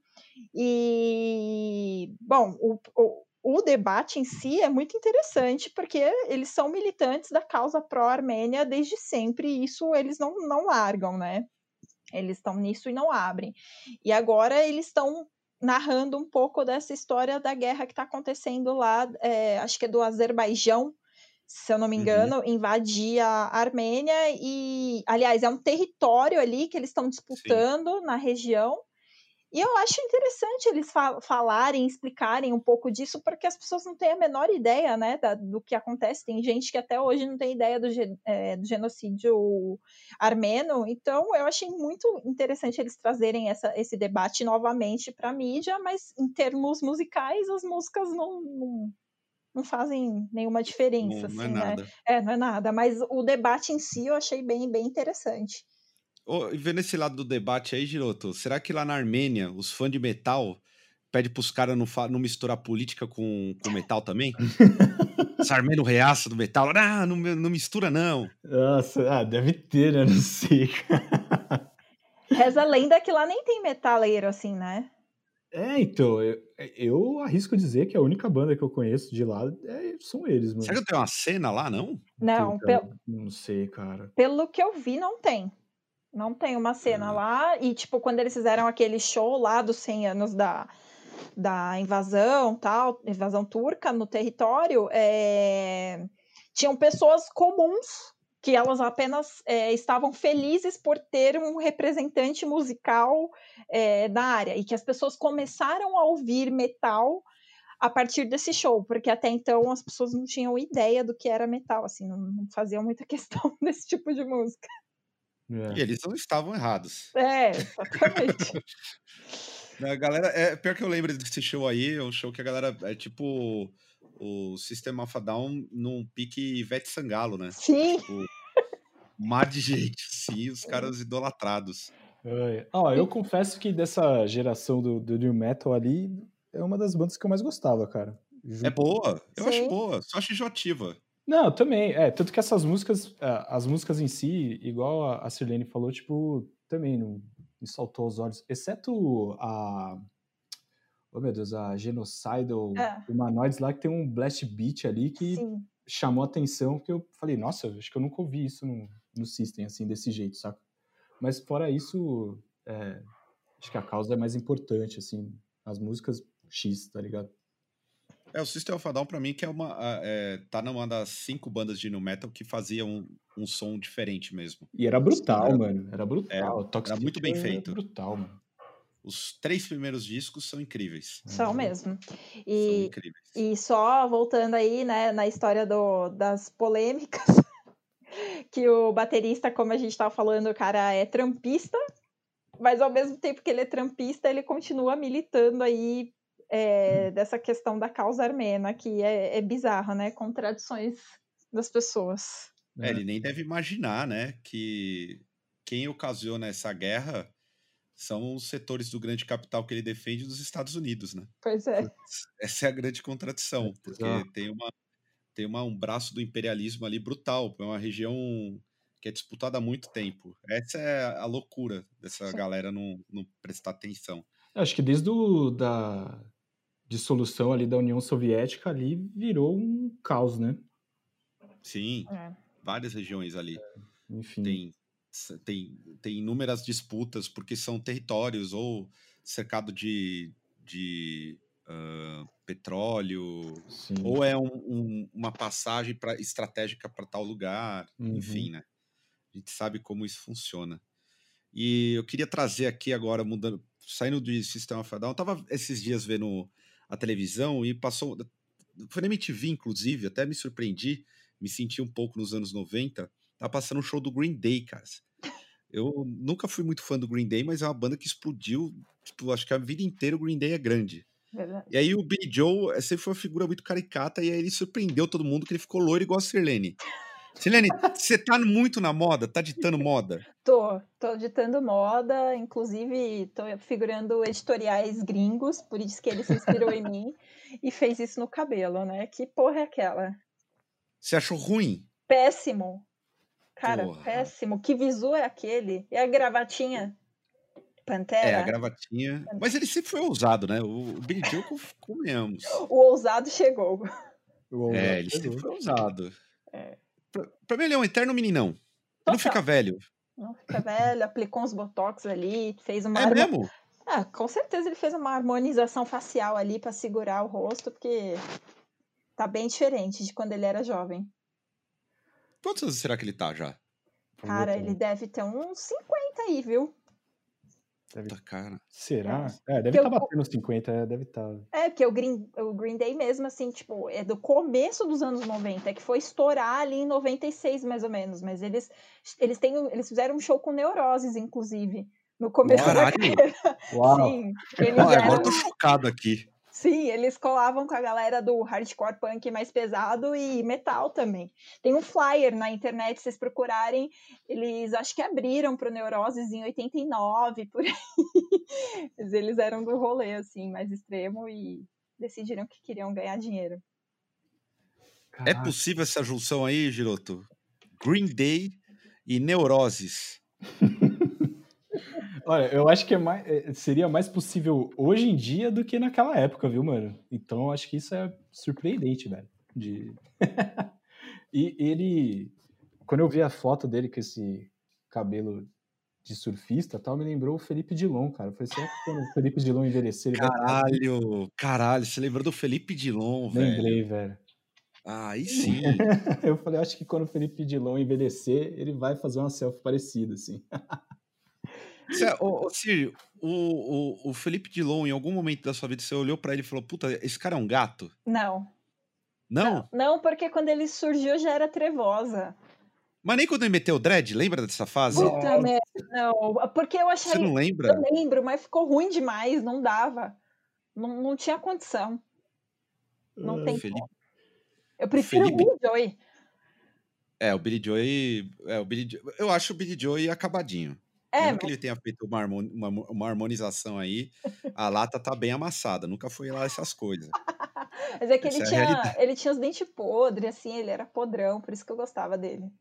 E, bom, o, o, o debate em si é muito interessante, porque eles são militantes da causa pró-Armênia desde sempre, e isso eles não, não largam, né? Eles estão nisso e não abrem. E agora eles estão narrando um pouco dessa história da guerra que está acontecendo lá, é, acho que é do Azerbaijão, se eu não me uhum. engano, uhum. invadir a Armênia e, aliás, é um território ali que eles estão disputando Sim. na região. E eu acho interessante eles fal falarem, explicarem um pouco disso, porque as pessoas não têm a menor ideia, né, da, do que acontece. Tem gente que até hoje não tem ideia do, é, do genocídio armeno. Então, eu achei muito interessante eles trazerem essa, esse debate novamente para a mídia, mas em termos musicais, as músicas não, não não fazem nenhuma diferença, não, assim, não é né? Nada. É, não é nada. Mas o debate em si eu achei bem, bem interessante. Oh, vendo esse lado do debate aí, Giroto, será que lá na Armênia, os fãs de metal pedem pros caras não, não misturar política com, com metal também? Esse armênio reaça do metal, ah, não, não mistura não. Nossa, ah, deve ter, né? Não sei. Reza a lenda que lá nem tem metaleiro assim, né? É, então, eu, eu, arrisco dizer que a única banda que eu conheço de lá é, são eles, mano. Será que tem uma cena lá, não? Não, pelo... não sei, cara. Pelo que eu vi, não tem. Não tem uma cena lá. E, tipo, quando eles fizeram aquele show lá dos 100 anos da, da invasão, tal, invasão turca no território, é... tinham pessoas comuns que elas apenas é, estavam felizes por ter um representante musical é, na área e que as pessoas começaram a ouvir metal a partir desse show, porque até então as pessoas não tinham ideia do que era metal, assim, não, não faziam muita questão desse tipo de música. É. E eles não estavam errados. É, exatamente. a galera, é pior que eu lembro desse show aí, é um show que a galera é tipo o System of a Down num pique Ivete Sangalo, né? Sim. Tipo, mar de gente, sim, os caras idolatrados. Ó, eu confesso que dessa geração do, do New Metal ali, é uma das bandas que eu mais gostava, cara. Junto... É boa, eu sim. acho boa, só acho enjoativa. Não, também, é, tanto que essas músicas, as músicas em si, igual a Sirlene falou, tipo, também não me saltou aos olhos, exceto a oh meu Deus, a Genocidal é. Humanoids lá, que tem um blast beat ali que Sim. chamou atenção, porque eu falei, nossa, acho que eu nunca ouvi isso no, no System, assim, desse jeito, saca? Mas fora isso, é, acho que a causa é mais importante, assim, as músicas X, tá ligado? É, o System of a Down pra mim que é uma, é, tá numa das cinco bandas de new metal que fazia um, um som diferente mesmo. E era brutal, era, mano, era brutal. Era, era muito bem feito. brutal, mano. Os três primeiros discos são incríveis. São mesmo. E, são incríveis. E só voltando aí, né, na história do, das polêmicas, que o baterista, como a gente estava falando, o cara é trampista, mas ao mesmo tempo que ele é trampista, ele continua militando aí é, dessa questão da causa armena, que é, é bizarro, né? Contradições das pessoas. É, ele nem deve imaginar, né, que quem ocasiona essa guerra são os setores do grande capital que ele defende dos Estados Unidos, né? Pois é. Essa é a grande contradição, porque tem, uma, tem uma, um braço do imperialismo ali brutal, é uma região que é disputada há muito tempo. Essa é a loucura dessa Sim. galera não, não prestar atenção. Acho que desde o, da dissolução ali da União Soviética ali virou um caos, né? Sim, é. várias regiões ali. É, enfim. Tem, tem, tem inúmeras disputas porque são territórios ou cercado de, de uh, petróleo, Sim. ou é um, um, uma passagem pra, estratégica para tal lugar, uhum. enfim, né? A gente sabe como isso funciona. E eu queria trazer aqui agora, mudando, saindo do Sistema Federal, eu tava esses dias vendo a televisão e passou. Foi na MTV, inclusive, até me surpreendi, me senti um pouco nos anos 90. Tá passando um show do Green Day, cara. Eu nunca fui muito fã do Green Day, mas é uma banda que explodiu. Tipo, acho que a vida inteira o Green Day é grande. Verdade. E aí o Billy Joe eh, sempre foi uma figura muito caricata e aí ele surpreendeu todo mundo que ele ficou loiro igual a Sirlene. Sirlene, você tá muito na moda? Tá ditando moda? Tô, tô ditando moda, inclusive tô figurando editoriais gringos, por isso que ele se inspirou em mim e fez isso no cabelo, né? Que porra é aquela? Você achou ruim? Péssimo. Cara, porra. péssimo. Que visu é aquele? E a gravatinha? Pantera. É, a gravatinha. Mas ele sempre foi ousado, né? O, Billy Joe comemos. O ousado chegou. O ousado é, ele chegou. sempre foi ousado. É. Pra, pra mim, ele é um eterno meninão. Ele não fica velho. Não fica velho, aplicou uns botox ali, fez uma. É mesmo? Ah, com certeza ele fez uma harmonização facial ali para segurar o rosto, porque tá bem diferente de quando ele era jovem. Quantos anos será que ele tá já? Cara, ele deve ter uns 50 aí, viu? Deve... Tá cara. Será? É, é deve estar tá batendo 50, é, deve estar. Tá. É, porque o Green, o Green Day mesmo, assim, tipo, é do começo dos anos 90, é que foi estourar ali em 96, mais ou menos. Mas eles, eles, têm, eles fizeram um show com neuroses, inclusive, no começo Caralho. da carreira. Uau. Sim, eles ah, eram... Agora eu tô chocado aqui. Sim, eles colavam com a galera do hardcore punk mais pesado e metal também. Tem um flyer na internet, se vocês procurarem, eles acho que abriram pro Neuroses em 89, por aí. Mas eles eram do rolê, assim, mais extremo e decidiram que queriam ganhar dinheiro. É Caraca. É possível essa junção aí, Giroto? Green Day e Neuroses. Olha, eu acho que é mais, é, seria mais possível hoje em dia do que naquela época, viu, mano? Então acho que isso é surpreendente, velho. De... e ele, quando eu vi a foto dele com esse cabelo de surfista tal, me lembrou o Felipe Dilon, cara. Eu falei, será que quando o Felipe Dilon envelhecer... Ele caralho, vai... caralho, você lembrou do Felipe Dilon, velho? Lembrei, velho. Ah, aí sim. eu falei, acho que quando o Felipe Dilon envelhecer, ele vai fazer uma selfie parecida, assim. Ô, ô Círio, o, o, o Felipe Dilon, em algum momento da sua vida, você olhou para ele e falou: Puta, esse cara é um gato? Não. Não? Não, não porque quando ele surgiu já era trevosa. Mas nem quando ele meteu o dread, lembra dessa fase? Puta merda, não. Porque eu achei. Você não lembra? Eu lembro, mas ficou ruim demais, não dava. Não, não tinha condição. Não uh, tem Felipe... Eu prefiro Felipe... o Billy Joy. É, o Billy Joy. É, o Billy... Eu acho o Billy Joy acabadinho. É, Mesmo mas... que ele tenha feito uma, uma, uma, harmonização aí, a lata tá bem amassada, nunca foi lá essas coisas. mas é que ele, é tinha, ele tinha os dentes podres, assim, ele era podrão, por isso que eu gostava dele.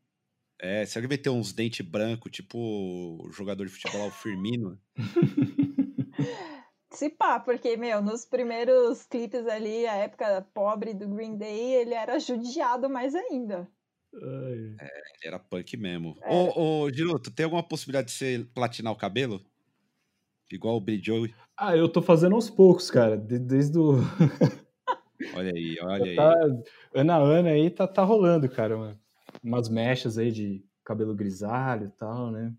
É, se alguém meter uns dentes brancos, tipo o jogador de futebol, o Firmino. Se pá, porque, meu, nos primeiros clipes ali, a época pobre do Green Day, ele era judiado mais ainda. É, ele era punk mesmo. É. Ô, ô, Giroto, tem alguma possibilidade de você platinar o cabelo? Igual o Joey? Ah, eu tô fazendo aos poucos, cara. desde o. olha aí, olha tá, aí. Ana Ana aí tá, tá rolando, cara. Uma, umas mechas aí de cabelo grisalho e tal, né?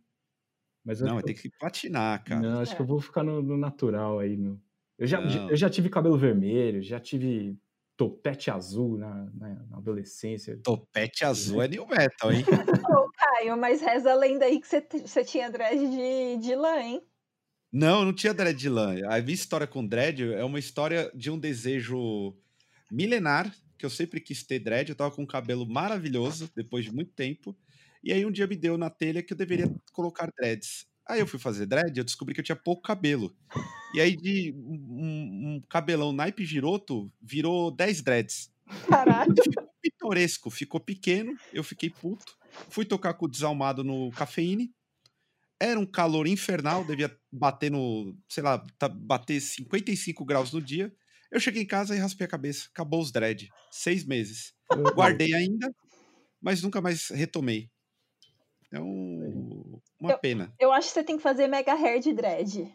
Mas não, tem que platinar, cara. Não, acho é. que eu vou ficar no, no natural aí, meu. Eu já, eu já tive cabelo vermelho, já tive topete azul na, na, na, adolescência. Topete azul é new metal, hein? Ô, Caio, mas reza a lenda aí que você tinha dread de, de lã, hein? Não, não tinha dread de lã. A minha história com dread é uma história de um desejo milenar, que eu sempre quis ter dread. Eu tava com um cabelo maravilhoso, depois de muito tempo. E aí um dia me deu na telha que eu deveria colocar dreads. Aí eu fui fazer dread, eu descobri que eu tinha pouco cabelo. E aí de um, um cabelão naipe giroto virou 10 dreads. Caralho. Ficou pitoresco, ficou pequeno, eu fiquei puto. Fui tocar com o desalmado no cafeíne. Era um calor infernal, devia bater no, sei lá, tá, bater 55 graus no dia. Eu cheguei em casa e raspei a cabeça. Acabou os dread. Seis meses. Guardei ainda, mas nunca mais retomei. É um, uma eu, pena. Eu acho que você tem que fazer mega hair de dread.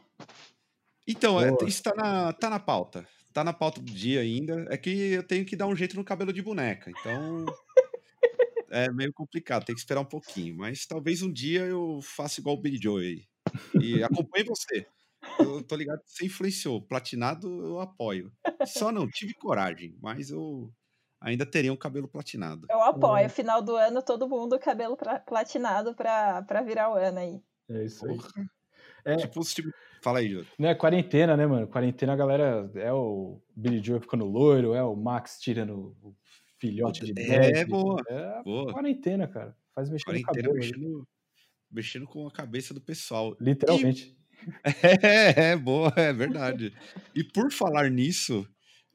Então, é, isso tá na, tá na pauta. Tá na pauta do dia ainda. É que eu tenho que dar um jeito no cabelo de boneca. Então. é meio complicado, tem que esperar um pouquinho. Mas talvez um dia eu faça igual o Billy Joe aí. E acompanhe você. Eu tô ligado que você influenciou. Platinado eu apoio. Só não tive coragem, mas eu ainda teria um cabelo platinado. Eu apoio. Final do ano, todo mundo cabelo platinado pra, pra virar o ano aí. É isso aí. É. Tipo, tipo, fala aí, Júlio. Não é quarentena, né, mano? Quarentena a galera é o Billy Joe ficando loiro, é o Max tirando o filhote de É, boa. É boa. quarentena, cara. Faz mexer quarentena, no cabelo. Mexendo, mexendo com a cabeça do pessoal. Literalmente. E... É, é, boa, é verdade. E por falar nisso,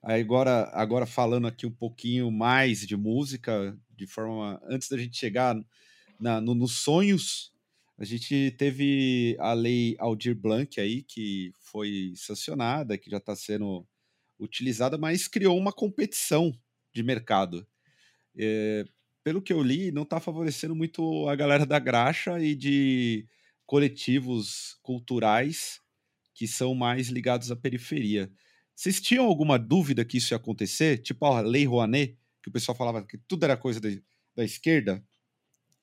agora, agora falando aqui um pouquinho mais de música, de forma. Antes da gente chegar na, no, nos sonhos, a gente teve a lei Aldir Blanc aí, que foi sancionada, que já está sendo utilizada, mas criou uma competição de mercado. É, pelo que eu li, não está favorecendo muito a galera da graxa e de coletivos culturais que são mais ligados à periferia. Vocês tinham alguma dúvida que isso ia acontecer? Tipo a Lei Rouanet, que o pessoal falava que tudo era coisa da, da esquerda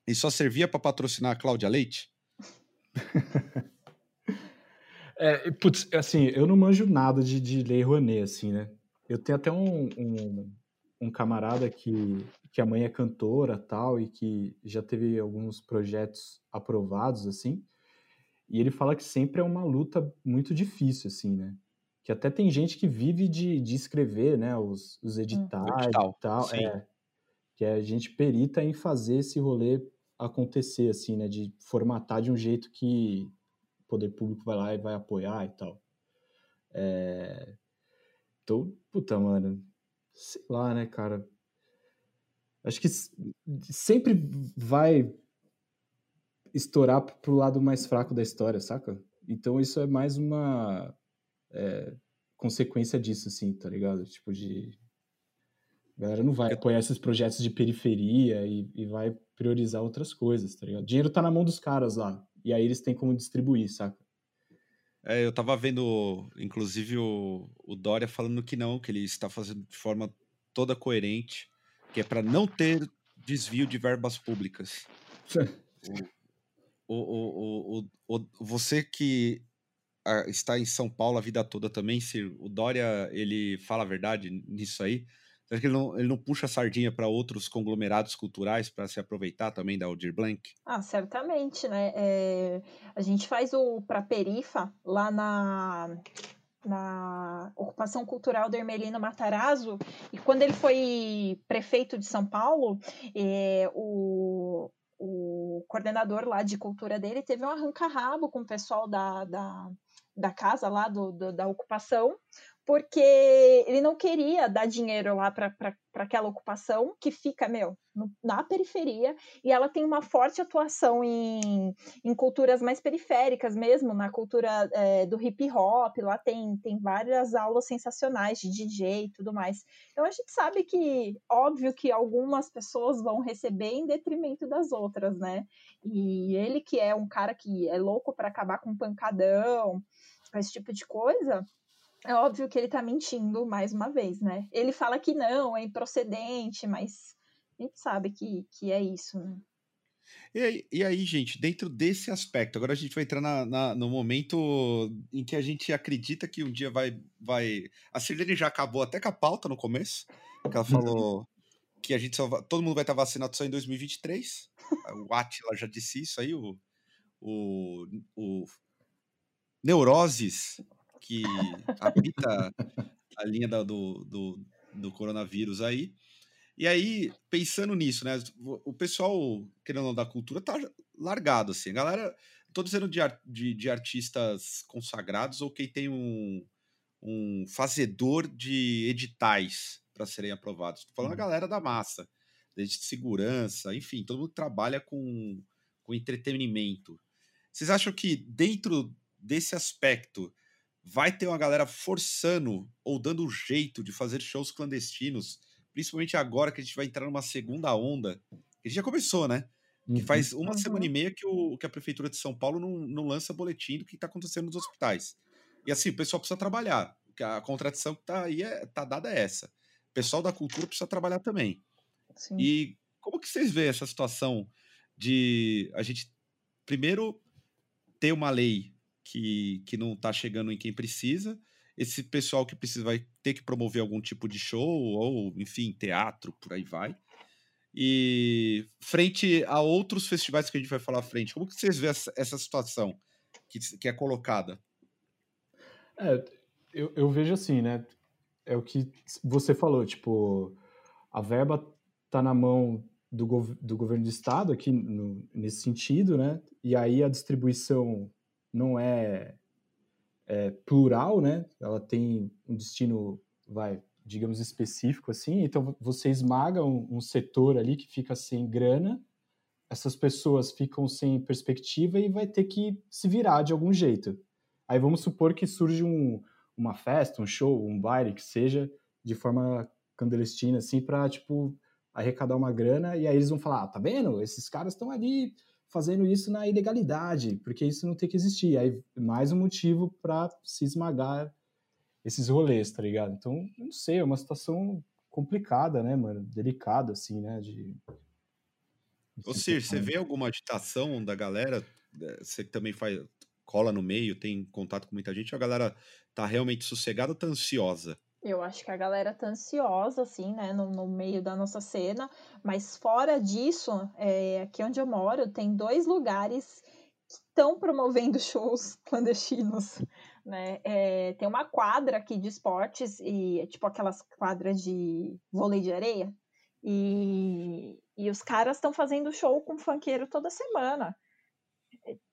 e só servia para patrocinar a Cláudia Leite? é, putz, assim, eu não manjo nada de, de Lei Rouanet, assim, né? Eu tenho até um, um, um camarada que, que a mãe é cantora tal e que já teve alguns projetos aprovados, assim, e ele fala que sempre é uma luta muito difícil, assim, né? Que até tem gente que vive de, de escrever, né? Os, os hum. editais e tal. É, que a gente perita em fazer esse rolê acontecer, assim, né? De formatar de um jeito que o poder público vai lá e vai apoiar e tal. É... Então, puta, mano, sei lá, né, cara? Acho que sempre vai estourar pro lado mais fraco da história, saca? Então isso é mais uma é, consequência disso, assim, tá ligado? Tipo de... A galera não vai apoiar esses projetos de periferia e, e vai priorizar outras coisas, tá ligado? O dinheiro tá na mão dos caras lá. E aí eles têm como distribuir, saca? É, eu tava vendo, inclusive, o, o Dória falando que não, que ele está fazendo de forma toda coerente, que é para não ter desvio de verbas públicas. o, o, o, o, você que está em São Paulo a vida toda também, se o Dória ele fala a verdade nisso aí, Será que ele não, ele não puxa a sardinha para outros conglomerados culturais para se aproveitar também da Aldir Blanc? Ah, certamente, né? É, a gente faz o para Perifa lá na na ocupação cultural do Hermelino Matarazzo, e quando ele foi prefeito de São Paulo, é, o, o coordenador lá de cultura dele teve um arranca-rabo com o pessoal da, da, da casa lá do, do, da ocupação, porque ele não queria dar dinheiro lá para aquela ocupação que fica, meu, no, na periferia, e ela tem uma forte atuação em, em culturas mais periféricas mesmo, na cultura é, do hip hop, lá tem, tem várias aulas sensacionais de DJ e tudo mais. Então a gente sabe que, óbvio que algumas pessoas vão receber em detrimento das outras, né? E ele que é um cara que é louco para acabar com pancadão, esse tipo de coisa, é óbvio que ele tá mentindo mais uma vez, né? Ele fala que não, é improcedente, mas a gente sabe que, que é isso, né? E aí, e aí, gente, dentro desse aspecto, agora a gente vai entrar na, na, no momento em que a gente acredita que um dia vai. vai... A Sirlene já acabou até com a pauta no começo, que ela falou que a gente só, todo mundo vai estar vacinado só em 2023. O Atila já disse isso aí, o, o, o Neuroses que habita a linha da, do, do, do coronavírus aí. E aí, pensando nisso, né? O pessoal, querendo da cultura, tá largado, assim. A galera, tô dizendo de, de, de artistas consagrados ou quem tem um, um fazedor de editais para serem aprovados. Tô falando a uhum. galera da massa. desde segurança, enfim, todo mundo trabalha com, com entretenimento. Vocês acham que dentro desse aspecto vai ter uma galera forçando ou dando um jeito de fazer shows clandestinos, principalmente agora que a gente vai entrar numa segunda onda, que já começou, né? Que faz uma uhum. semana e meia que, o, que a Prefeitura de São Paulo não, não lança boletim do que está acontecendo nos hospitais. E assim, o pessoal precisa trabalhar. A contradição que está aí é, tá dada é essa. O pessoal da cultura precisa trabalhar também. Sim. E como que vocês veem essa situação de a gente, primeiro, ter uma lei que, que não está chegando em quem precisa, esse pessoal que precisa vai ter que promover algum tipo de show, ou, enfim, teatro, por aí vai. E frente a outros festivais que a gente vai falar à frente, como que vocês veem essa, essa situação que, que é colocada? É, eu, eu vejo assim, né? É o que você falou, tipo, a verba tá na mão do, gov do governo do estado aqui no, nesse sentido, né? E aí a distribuição não é, é, plural, né? Ela tem um destino, vai, digamos específico assim. Então você esmaga um, um setor ali que fica sem grana, essas pessoas ficam sem perspectiva e vai ter que se virar de algum jeito. Aí vamos supor que surge um, uma festa, um show, um baile que seja de forma clandestina assim para tipo arrecadar uma grana e aí eles vão falar, ah, tá vendo? Esses caras estão ali fazendo isso na ilegalidade, porque isso não tem que existir. Aí mais um motivo para se esmagar esses rolês, tá ligado? Então, não sei, é uma situação complicada, né, mano? Delicada, assim, né? De... Ô, Cir, você vê alguma agitação da galera? Você também faz cola no meio, tem contato com muita gente, a galera tá realmente sossegada ou tá ansiosa? Eu acho que a galera tá ansiosa, assim, né, no, no meio da nossa cena, mas fora disso, é, aqui onde eu moro, tem dois lugares que estão promovendo shows clandestinos, né, é, tem uma quadra aqui de esportes, e tipo aquelas quadras de vôlei de areia, e, e os caras estão fazendo show com funkeiro toda semana,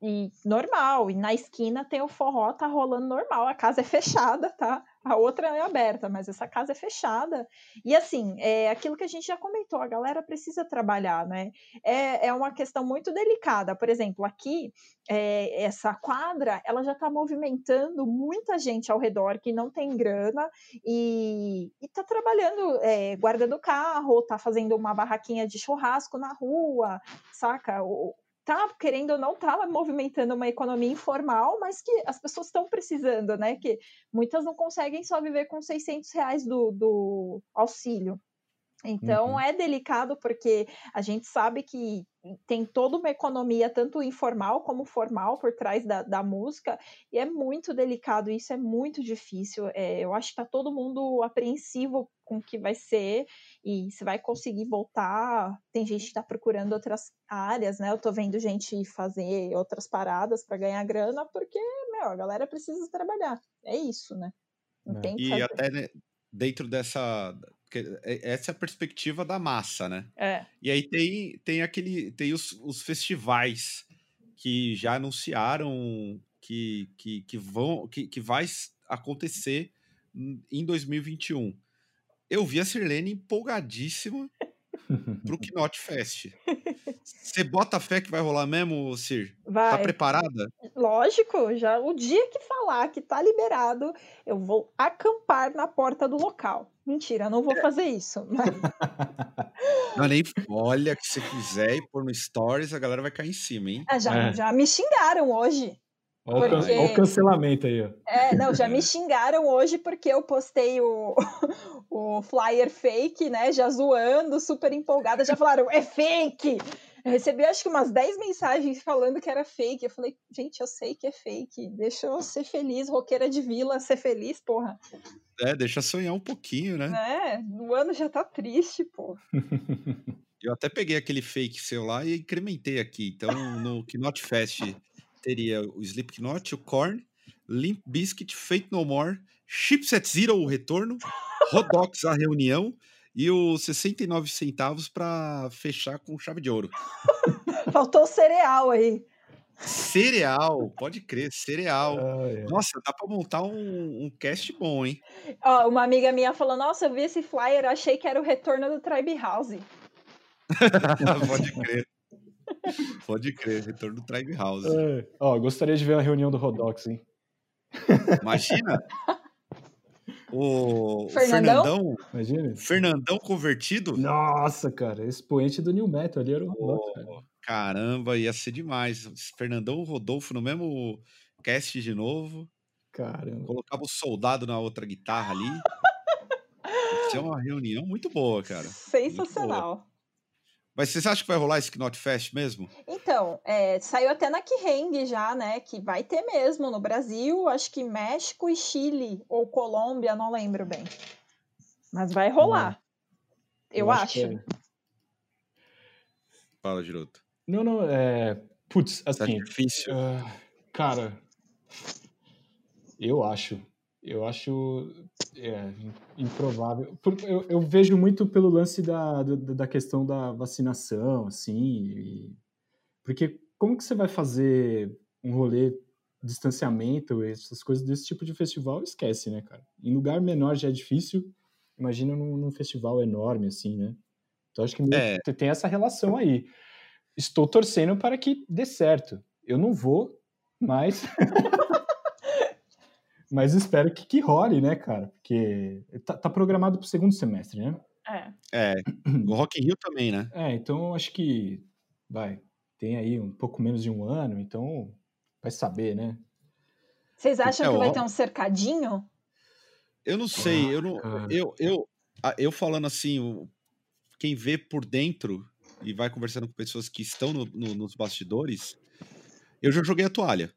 e normal, e na esquina tem o forró, tá rolando normal, a casa é fechada, tá? A outra é aberta, mas essa casa é fechada. E assim, é aquilo que a gente já comentou, a galera precisa trabalhar, né? É, é uma questão muito delicada. Por exemplo, aqui, é, essa quadra, ela já está movimentando muita gente ao redor que não tem grana e, está trabalhando, é, guardando carro, está fazendo uma barraquinha de churrasco na rua, saca? Tá, querendo ou não, tá movimentando uma economia informal, mas que as pessoas estão precisando, né? Que muitas não conseguem só viver com 600 reais do, do auxílio. Então uhum. é delicado porque a gente sabe que tem toda uma economia, tanto informal como formal, por trás da, da música, e é muito delicado, isso é muito difícil. É, eu acho que está todo mundo apreensivo com o que vai ser e se vai conseguir voltar. Tem gente que está procurando outras áreas, né? Eu estou vendo gente fazer outras paradas para ganhar grana, porque, meu, a galera precisa trabalhar. É isso, né? Não é. tem e até né, dentro dessa é, essa é a perspectiva da massa, né? É. E aí tem, tem aquele. Tem os, os festivais que já anunciaram que, que, que vão. Que, que vai acontecer em 2021. Eu vi a Sirlene empolgadíssima pro Knot Fest. Você bota fé que vai rolar mesmo, Sir? Tá vai. Tá preparada? Lógico, já o dia que falar que tá liberado, eu vou acampar na porta do local. Mentira, não vou é. fazer isso. Mas... Não, nem olha que se quiser ir pôr no Stories, a galera vai cair em cima, hein? Ah, já, é. já me xingaram hoje. Olha porque... o cancelamento aí, ó. É, não, já me xingaram hoje porque eu postei o, o flyer fake, né? Já zoando, super empolgada. Já falaram, é fake! Eu recebi acho que umas 10 mensagens falando que era fake. Eu falei, gente, eu sei que é fake. Deixa eu ser feliz, roqueira de vila, ser feliz, porra. É, deixa sonhar um pouquinho, né? É, o ano já tá triste, pô. Eu até peguei aquele fake seu lá e incrementei aqui. Então, no Knot Fest teria o Slipknot, o Korn, Limp Bizkit, Fate No More, Chipset Zero, o retorno, Rodox, a reunião, e os 69 centavos para fechar com chave de ouro. Faltou cereal aí. Cereal, pode crer, cereal. Ah, é. Nossa, dá pra montar um, um cast bom, hein? Ó, uma amiga minha falou: Nossa, eu vi esse flyer, achei que era o retorno do Tribe House. Pode crer. Pode crer, retorno do Tribe House. É. Ó, gostaria de ver a reunião do Rodox, hein? Imagina. O Fernandão? Fernandão. Fernandão convertido. Nossa, cara, expoente do New Metal ali era o Rodox, cara. Pô, caramba, ia ser demais. Fernandão e Rodolfo no mesmo cast de novo. Caramba. Colocava o soldado na outra guitarra ali. Ia ser uma reunião muito boa, cara. Sensacional. Mas vocês acham que vai rolar esse Knot Fest mesmo? Então, é, saiu até na Kiheng já, né? Que vai ter mesmo no Brasil, acho que México e Chile, ou Colômbia, não lembro bem. Mas vai rolar. Eu, acho. que é. Fala, Giroto. Não, não, é. Putz, assim. difícil? ah, cara, eu acho. Eu acho é, improvável. Eu, eu vejo muito pelo lance da, da, da questão da vacinação, assim. e- porque como que você vai fazer um rolê distanciamento, essas coisas desse tipo de festival? Esquece, né, cara? Em lugar menor já é difícil. Imagina num, num festival enorme, assim, né? Então acho que É. tem essa relação aí. Estou torcendo para que dê certo. Eu não vou, mas. mas espero que, que role, né, cara? Porque tá, tá programado para o segundo semestre, né? É. É, o Rock in Rio também, né? É, então acho que vai. Tem aí um pouco menos de um ano, então vai saber, né? Vocês acham É, que vai ó. ter um cercadinho? Eu não sei, eu não. cara. Eu, eu, eu falando assim, quem vê por dentro e vai conversando com pessoas que estão no- no- nos bastidores, eu já joguei a toalha.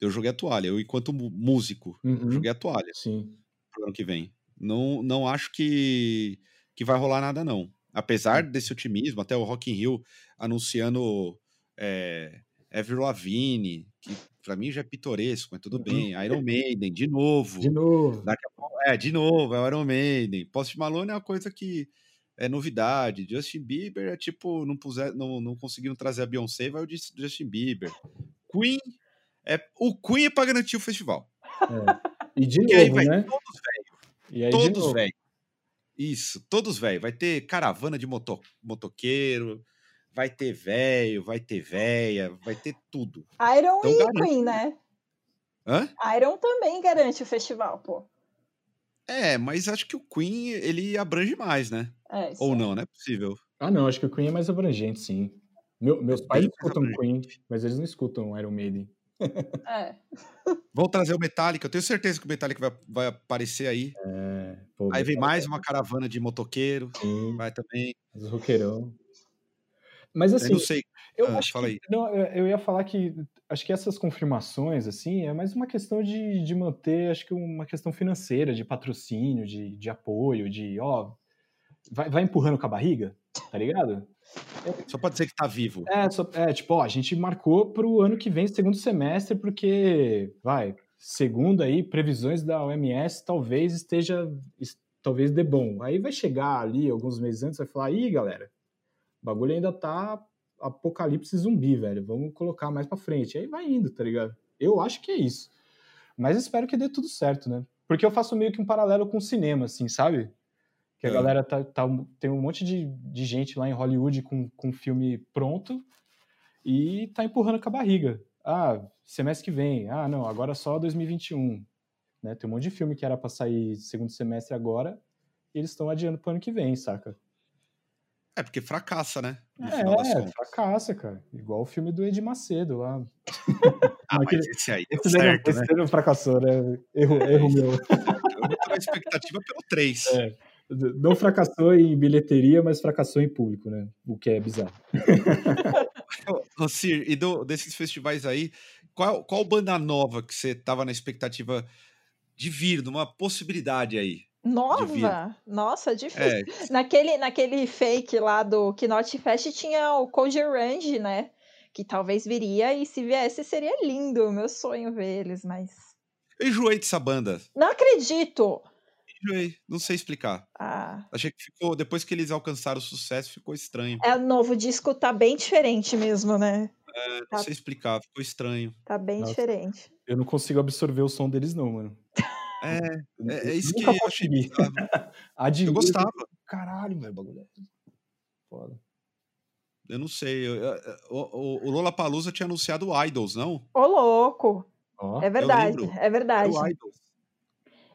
Eu joguei a toalha. Eu, enquanto músico, Uhum. joguei a toalha Sim. pro ano que vem. Não, não acho que, que vai rolar nada, não. Apesar desse otimismo, até o Rock in Rio anunciando é, Avril Lavigne, que pra mim já é pitoresco, mas tudo Uhum. bem. Iron Maiden, de novo. De novo. Daqui a pouco, é, de novo, é o Iron Maiden. Post Malone é uma coisa que é novidade. Justin Bieber é tipo, não, puser, não, não conseguiram trazer a Beyoncé, vai o Jus- Justin Bieber. Queen, é, o Queen é pra garantir o festival. É. E de E aí novo, vai né? todos E aí Todos, novo. velho. Isso, todos, velho. Vai ter caravana de moto, motoqueiro, vai ter velho, vai ter véia, vai ter tudo. Iron Então e garante. Queen, né? Hã? Iron também garante o festival, pô. É, mas acho que o Queen, ele abrange mais, né? É, Ou não, não é possível. Ah, não, acho que o Queen é mais abrangente, sim. Meu- meus pais escutam Queen, mas eles não escutam Iron Maiden. É. Vão trazer o Metallica, eu tenho certeza que o Metallica vai, vai aparecer aí. É, pô, Aí vem mais uma caravana de motoqueiro, Sim, vai também. os roqueirão. Mas Eu assim, não sei. eu Ah, acho fala que, aí. não, eu eu ia falar que acho que essas confirmações assim é mais uma questão de, de manter, acho que uma questão financeira, de patrocínio, de, de apoio, de ó, vai, vai empurrando com a barriga, tá ligado? Só pode dizer que tá vivo. É, só- é, tipo, ó, a gente marcou pro ano que vem, segundo semestre, porque, vai, segundo aí, previsões da OMS, talvez esteja, es- talvez dê bom. Aí vai chegar ali, alguns meses antes, vai falar, ih, galera, o bagulho ainda tá apocalipse zumbi, velho, vamos colocar mais pra frente. Aí vai indo, tá ligado? Eu acho que é isso. Mas espero que dê tudo certo, né? Porque eu faço meio que um paralelo com o cinema, assim, sabe? Que a É. galera tá, tá- tem um monte de, de gente lá em Hollywood com, com filme pronto e tá empurrando com a barriga. Ah, semestre que vem. Ah, não, agora só 2021. Né? Tem um monte de filme que era pra sair segundo semestre agora e eles estão adiando pro ano que vem, saca? É, porque fracassa, né? No É, fracassa, cara. Igual o filme do Ed Macedo lá. Ah, mas Aquele- esse aí deu Esse não- certo, esse né? daí não fracassou, né? Erro, erro meu. Eu tô na expectativa pelo 3. É. Não fracassou em bilheteria, mas fracassou em público, né? O que é bizarro. Ô, Cir, e do- desses festivais aí, qual, qual banda nova que você tava na expectativa de vir, de uma possibilidade aí? Nova? Nossa, difícil. É, Naquele, naquele fake lá do Knot Fest tinha o Koji Range, né? Que talvez viria e se viesse seria lindo. Meu sonho ver eles, mas. eu enjoei dessa banda. Não acredito! Enjoei, não sei explicar. Ah, Achei que ficou, depois que eles alcançaram o sucesso, ficou estranho. é o novo disco, tá bem diferente mesmo, né? É, não Tá. sei explicar, ficou estranho. Tá bem Nossa. diferente. Eu não consigo absorver o som deles, não, mano. É, é, é isso que eu achei. Eu gostava. Caralho, velho, bagulho. foda. Eu não sei. O, o, Lola Palusa tinha anunciado o Idols, não? Ô, louco! Oh, é verdade, é verdade.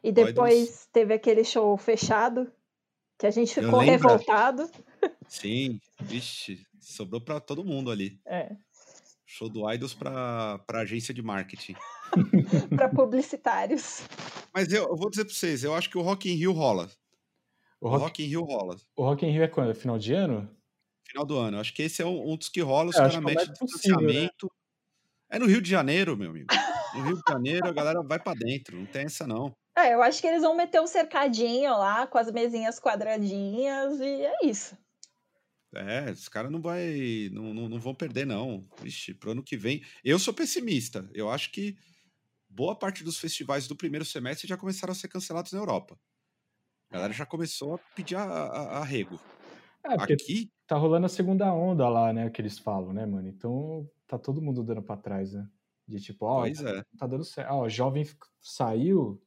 E depois teve aquele show fechado que a gente ficou revoltado. Sim, vixe, sobrou para todo mundo ali. É. Show do Idols para agência de marketing. para publicitários. Mas eu, eu, vou dizer para vocês, eu acho que o Rock in Rio rola. O Rock, Rock in Rio rola. O Rock in Rio é quando? Final de ano? Final do ano. Acho que esse é um, um dos que rola, os é, caras metem distanciamento. Né? É no Rio de Janeiro, meu amigo. No Rio de Janeiro a galera vai para dentro, não tem essa não. É, eu acho que eles vão meter um cercadinho lá com as mesinhas quadradinhas e é isso. É, os caras não, vai, não, não, não, vão perder, não. Vixe, pro ano que vem. Eu sou pessimista. Eu acho que boa parte dos festivais do primeiro semestre já começaram a ser cancelados na Europa. A galera já começou a pedir arrego. É, Aqui. Tá rolando a segunda onda lá, né? Que eles falam, né, mano? Então tá todo mundo dando pra trás, né? De tipo, ó, pois é. tá dando certo. Ó, jovem saiu,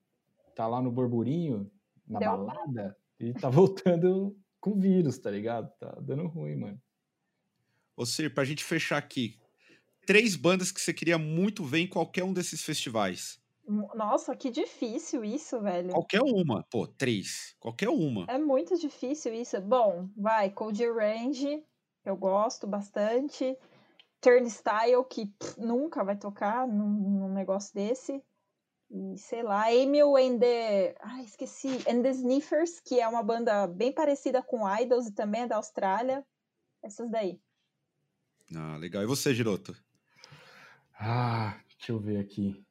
tá lá no burburinho, na Deu. balada, e tá voltando com vírus, tá ligado? Tá dando ruim, mano. Ô, Sir, pra gente fechar aqui, três bandas que você queria muito ver em qualquer um desses festivais. Nossa, que difícil isso, velho. Qualquer uma, pô, três. Qualquer uma. É muito difícil isso. Bom, vai, Cold Range, eu gosto bastante. Turnstile, que pff, nunca vai tocar num, num negócio desse. E sei lá, Emil and the. Ah, esqueci. And the Sniffers, que é uma banda bem parecida com Idols e também é da Austrália. Essas daí. Ah, legal. E você, Giroto? Ah, deixa eu ver aqui.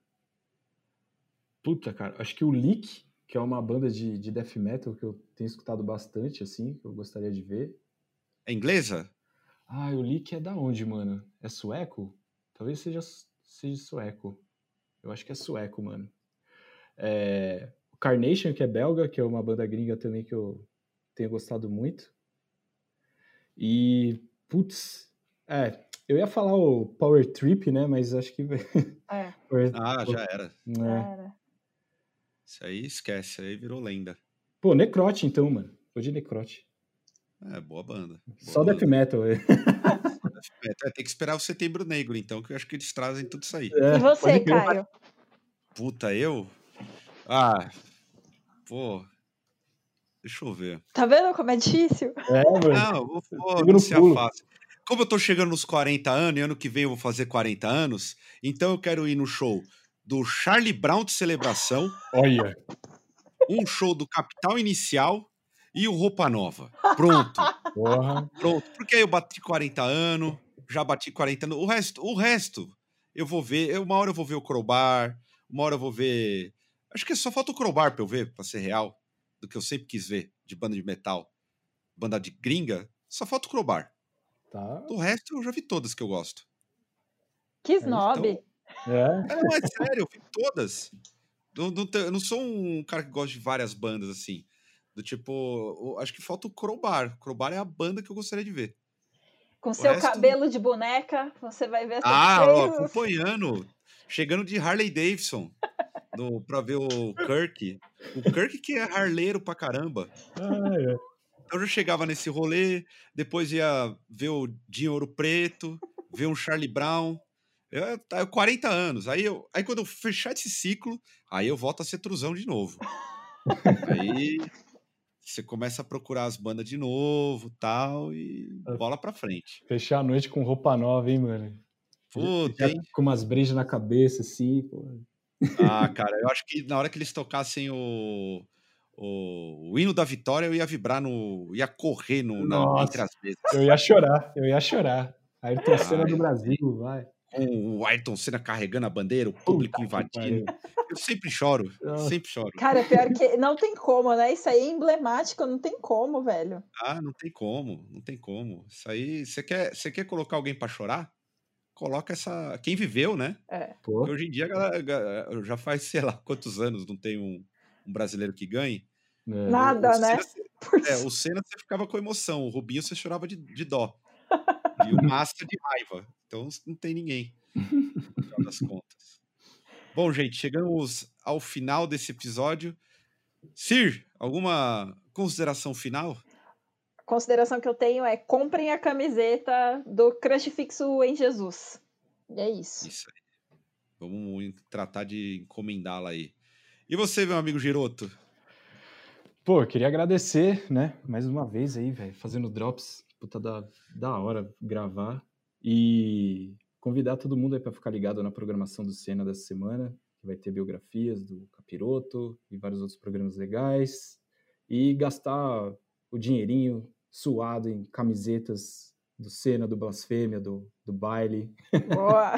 Puta, cara, acho que o Leak, que é uma banda de, de death metal que eu tenho escutado bastante, assim, que eu gostaria de ver. É inglesa? Ah, o Leak é da onde, mano? É sueco? Talvez seja, seja sueco. Eu acho que é sueco, mano. É, Carnation, que é belga, que é uma banda gringa também que eu tenho gostado muito. E, putz, é, eu ia falar o Power Trip, né? Mas acho que. É. ah, já era. É. Já era. Isso aí esquece, aí virou lenda. Pô, Necrote então, mano. Vou de Necrote. É, boa banda. Boa Só banda. Death Metal. É. É, tem que esperar o Setembro Negro, então, que eu acho que eles trazem tudo isso aí. É, e você, Caio? Puta, eu? Ah, pô. Deixa eu ver. Tá vendo como é difícil? É, mano. Não, vou, vou não se fácil. Como eu tô chegando nos 40 anos, e ano que vem eu vou fazer 40 anos, então eu quero ir no show do Charlie Brown de celebração. Olha. Um show do Capital Inicial e o Roupa Nova. Pronto. Porra. Pronto. Porque aí eu bati 40 anos, já bati 40 anos. O resto, o resto, eu vou ver. Uma hora eu vou ver o Crowbar, uma hora eu vou ver. Acho que só falta o Crowbar pra eu ver, pra ser real. Do que eu sempre quis ver de banda de metal. Banda de gringa, só falta o Crowbar. Tá. Do resto, eu já vi todas que eu gosto. Que snob. É, então... é. é. Não, é sério, eu vi todas. Não, não, eu não sou um cara que gosta de várias bandas assim. Do tipo, acho que falta o Crowbar. Crowbar é a banda que eu gostaria de ver. Com o seu resto... cabelo de boneca, você vai ver Ah, ó, acompanhando. Chegando de Harley Davidson no, pra ver o Kirk. O Kirk que é harleiro pra caramba. Ah, é. Então eu já chegava nesse rolê, depois ia ver o Dinho Ouro Preto, ver um Charlie Brown. Eu, eu 40 anos. Aí, eu, aí quando eu fechar esse ciclo, aí eu volto a ser truzão de novo. aí você começa a procurar as bandas de novo tal, e ah. bola pra frente. Fechar a noite com roupa nova, hein, mano? Puta, hein? Com umas brejas na cabeça, assim, pô. Ah, cara, eu acho que na hora que eles tocassem o, o, o hino da vitória, eu ia vibrar no. ia correr no, na, entre as mesas. Eu ia chorar, eu ia chorar. Ayrton Senna do Brasil, vai com o Ayrton Senna carregando a bandeira, o público invadindo. Eu sempre choro, sempre choro. Cara, pior que não tem como, né? Isso aí é emblemático, não tem como, velho. Ah, não tem como, não tem como. Isso aí, você quer, você quer colocar alguém para chorar? Coloca essa. Quem viveu, né? É. Porque hoje em dia, já faz, sei lá, quantos anos não tem um, um brasileiro que ganhe. É. Nada, o né? é, o Senna você ficava com emoção, o Rubinho você chorava de, de dó. E o Massa de raiva. Então não tem ninguém, no final das contas. Bom, gente, chegamos ao final desse episódio. Sir, alguma consideração final? consideração que eu tenho é comprem a camiseta do Crush Fixo em Jesus. E é isso. Isso aí. Vamos tratar de encomendá-la aí. E você, meu amigo Giroto? Pô, queria agradecer, né? Mais uma vez aí, velho, fazendo drops. Puta da, da hora gravar. E convidar todo mundo aí para ficar ligado na programação do Cena dessa semana, que vai ter biografias do Capiroto e vários outros programas legais. E gastar o dinheirinho suado em camisetas do Cena, do Blasfêmia, do, do baile. Boa!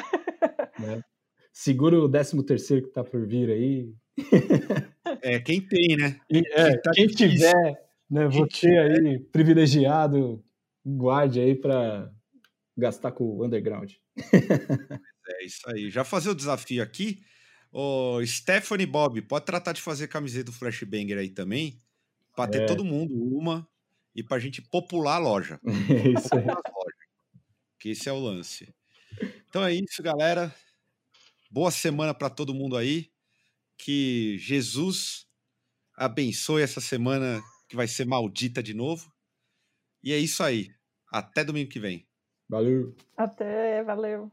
né? Segura o 13 terceiro que tá por vir aí. É, quem tem, né? E, é, tá quem tiver, né, você aí, privilegiado, guarde aí para gastar com o underground. é isso aí. Já fazer o desafio aqui. O Stephanie Bob, pode tratar de fazer camiseta do Flashbanger aí também, para ter é. todo mundo uma e para a gente popular a loja. É isso aí. Que esse é o lance. Então é isso, galera. Boa semana para todo mundo aí que Jesus abençoe essa semana que vai ser maldita de novo. E é isso aí. Até domingo que vem. Valeu. Até, valeu.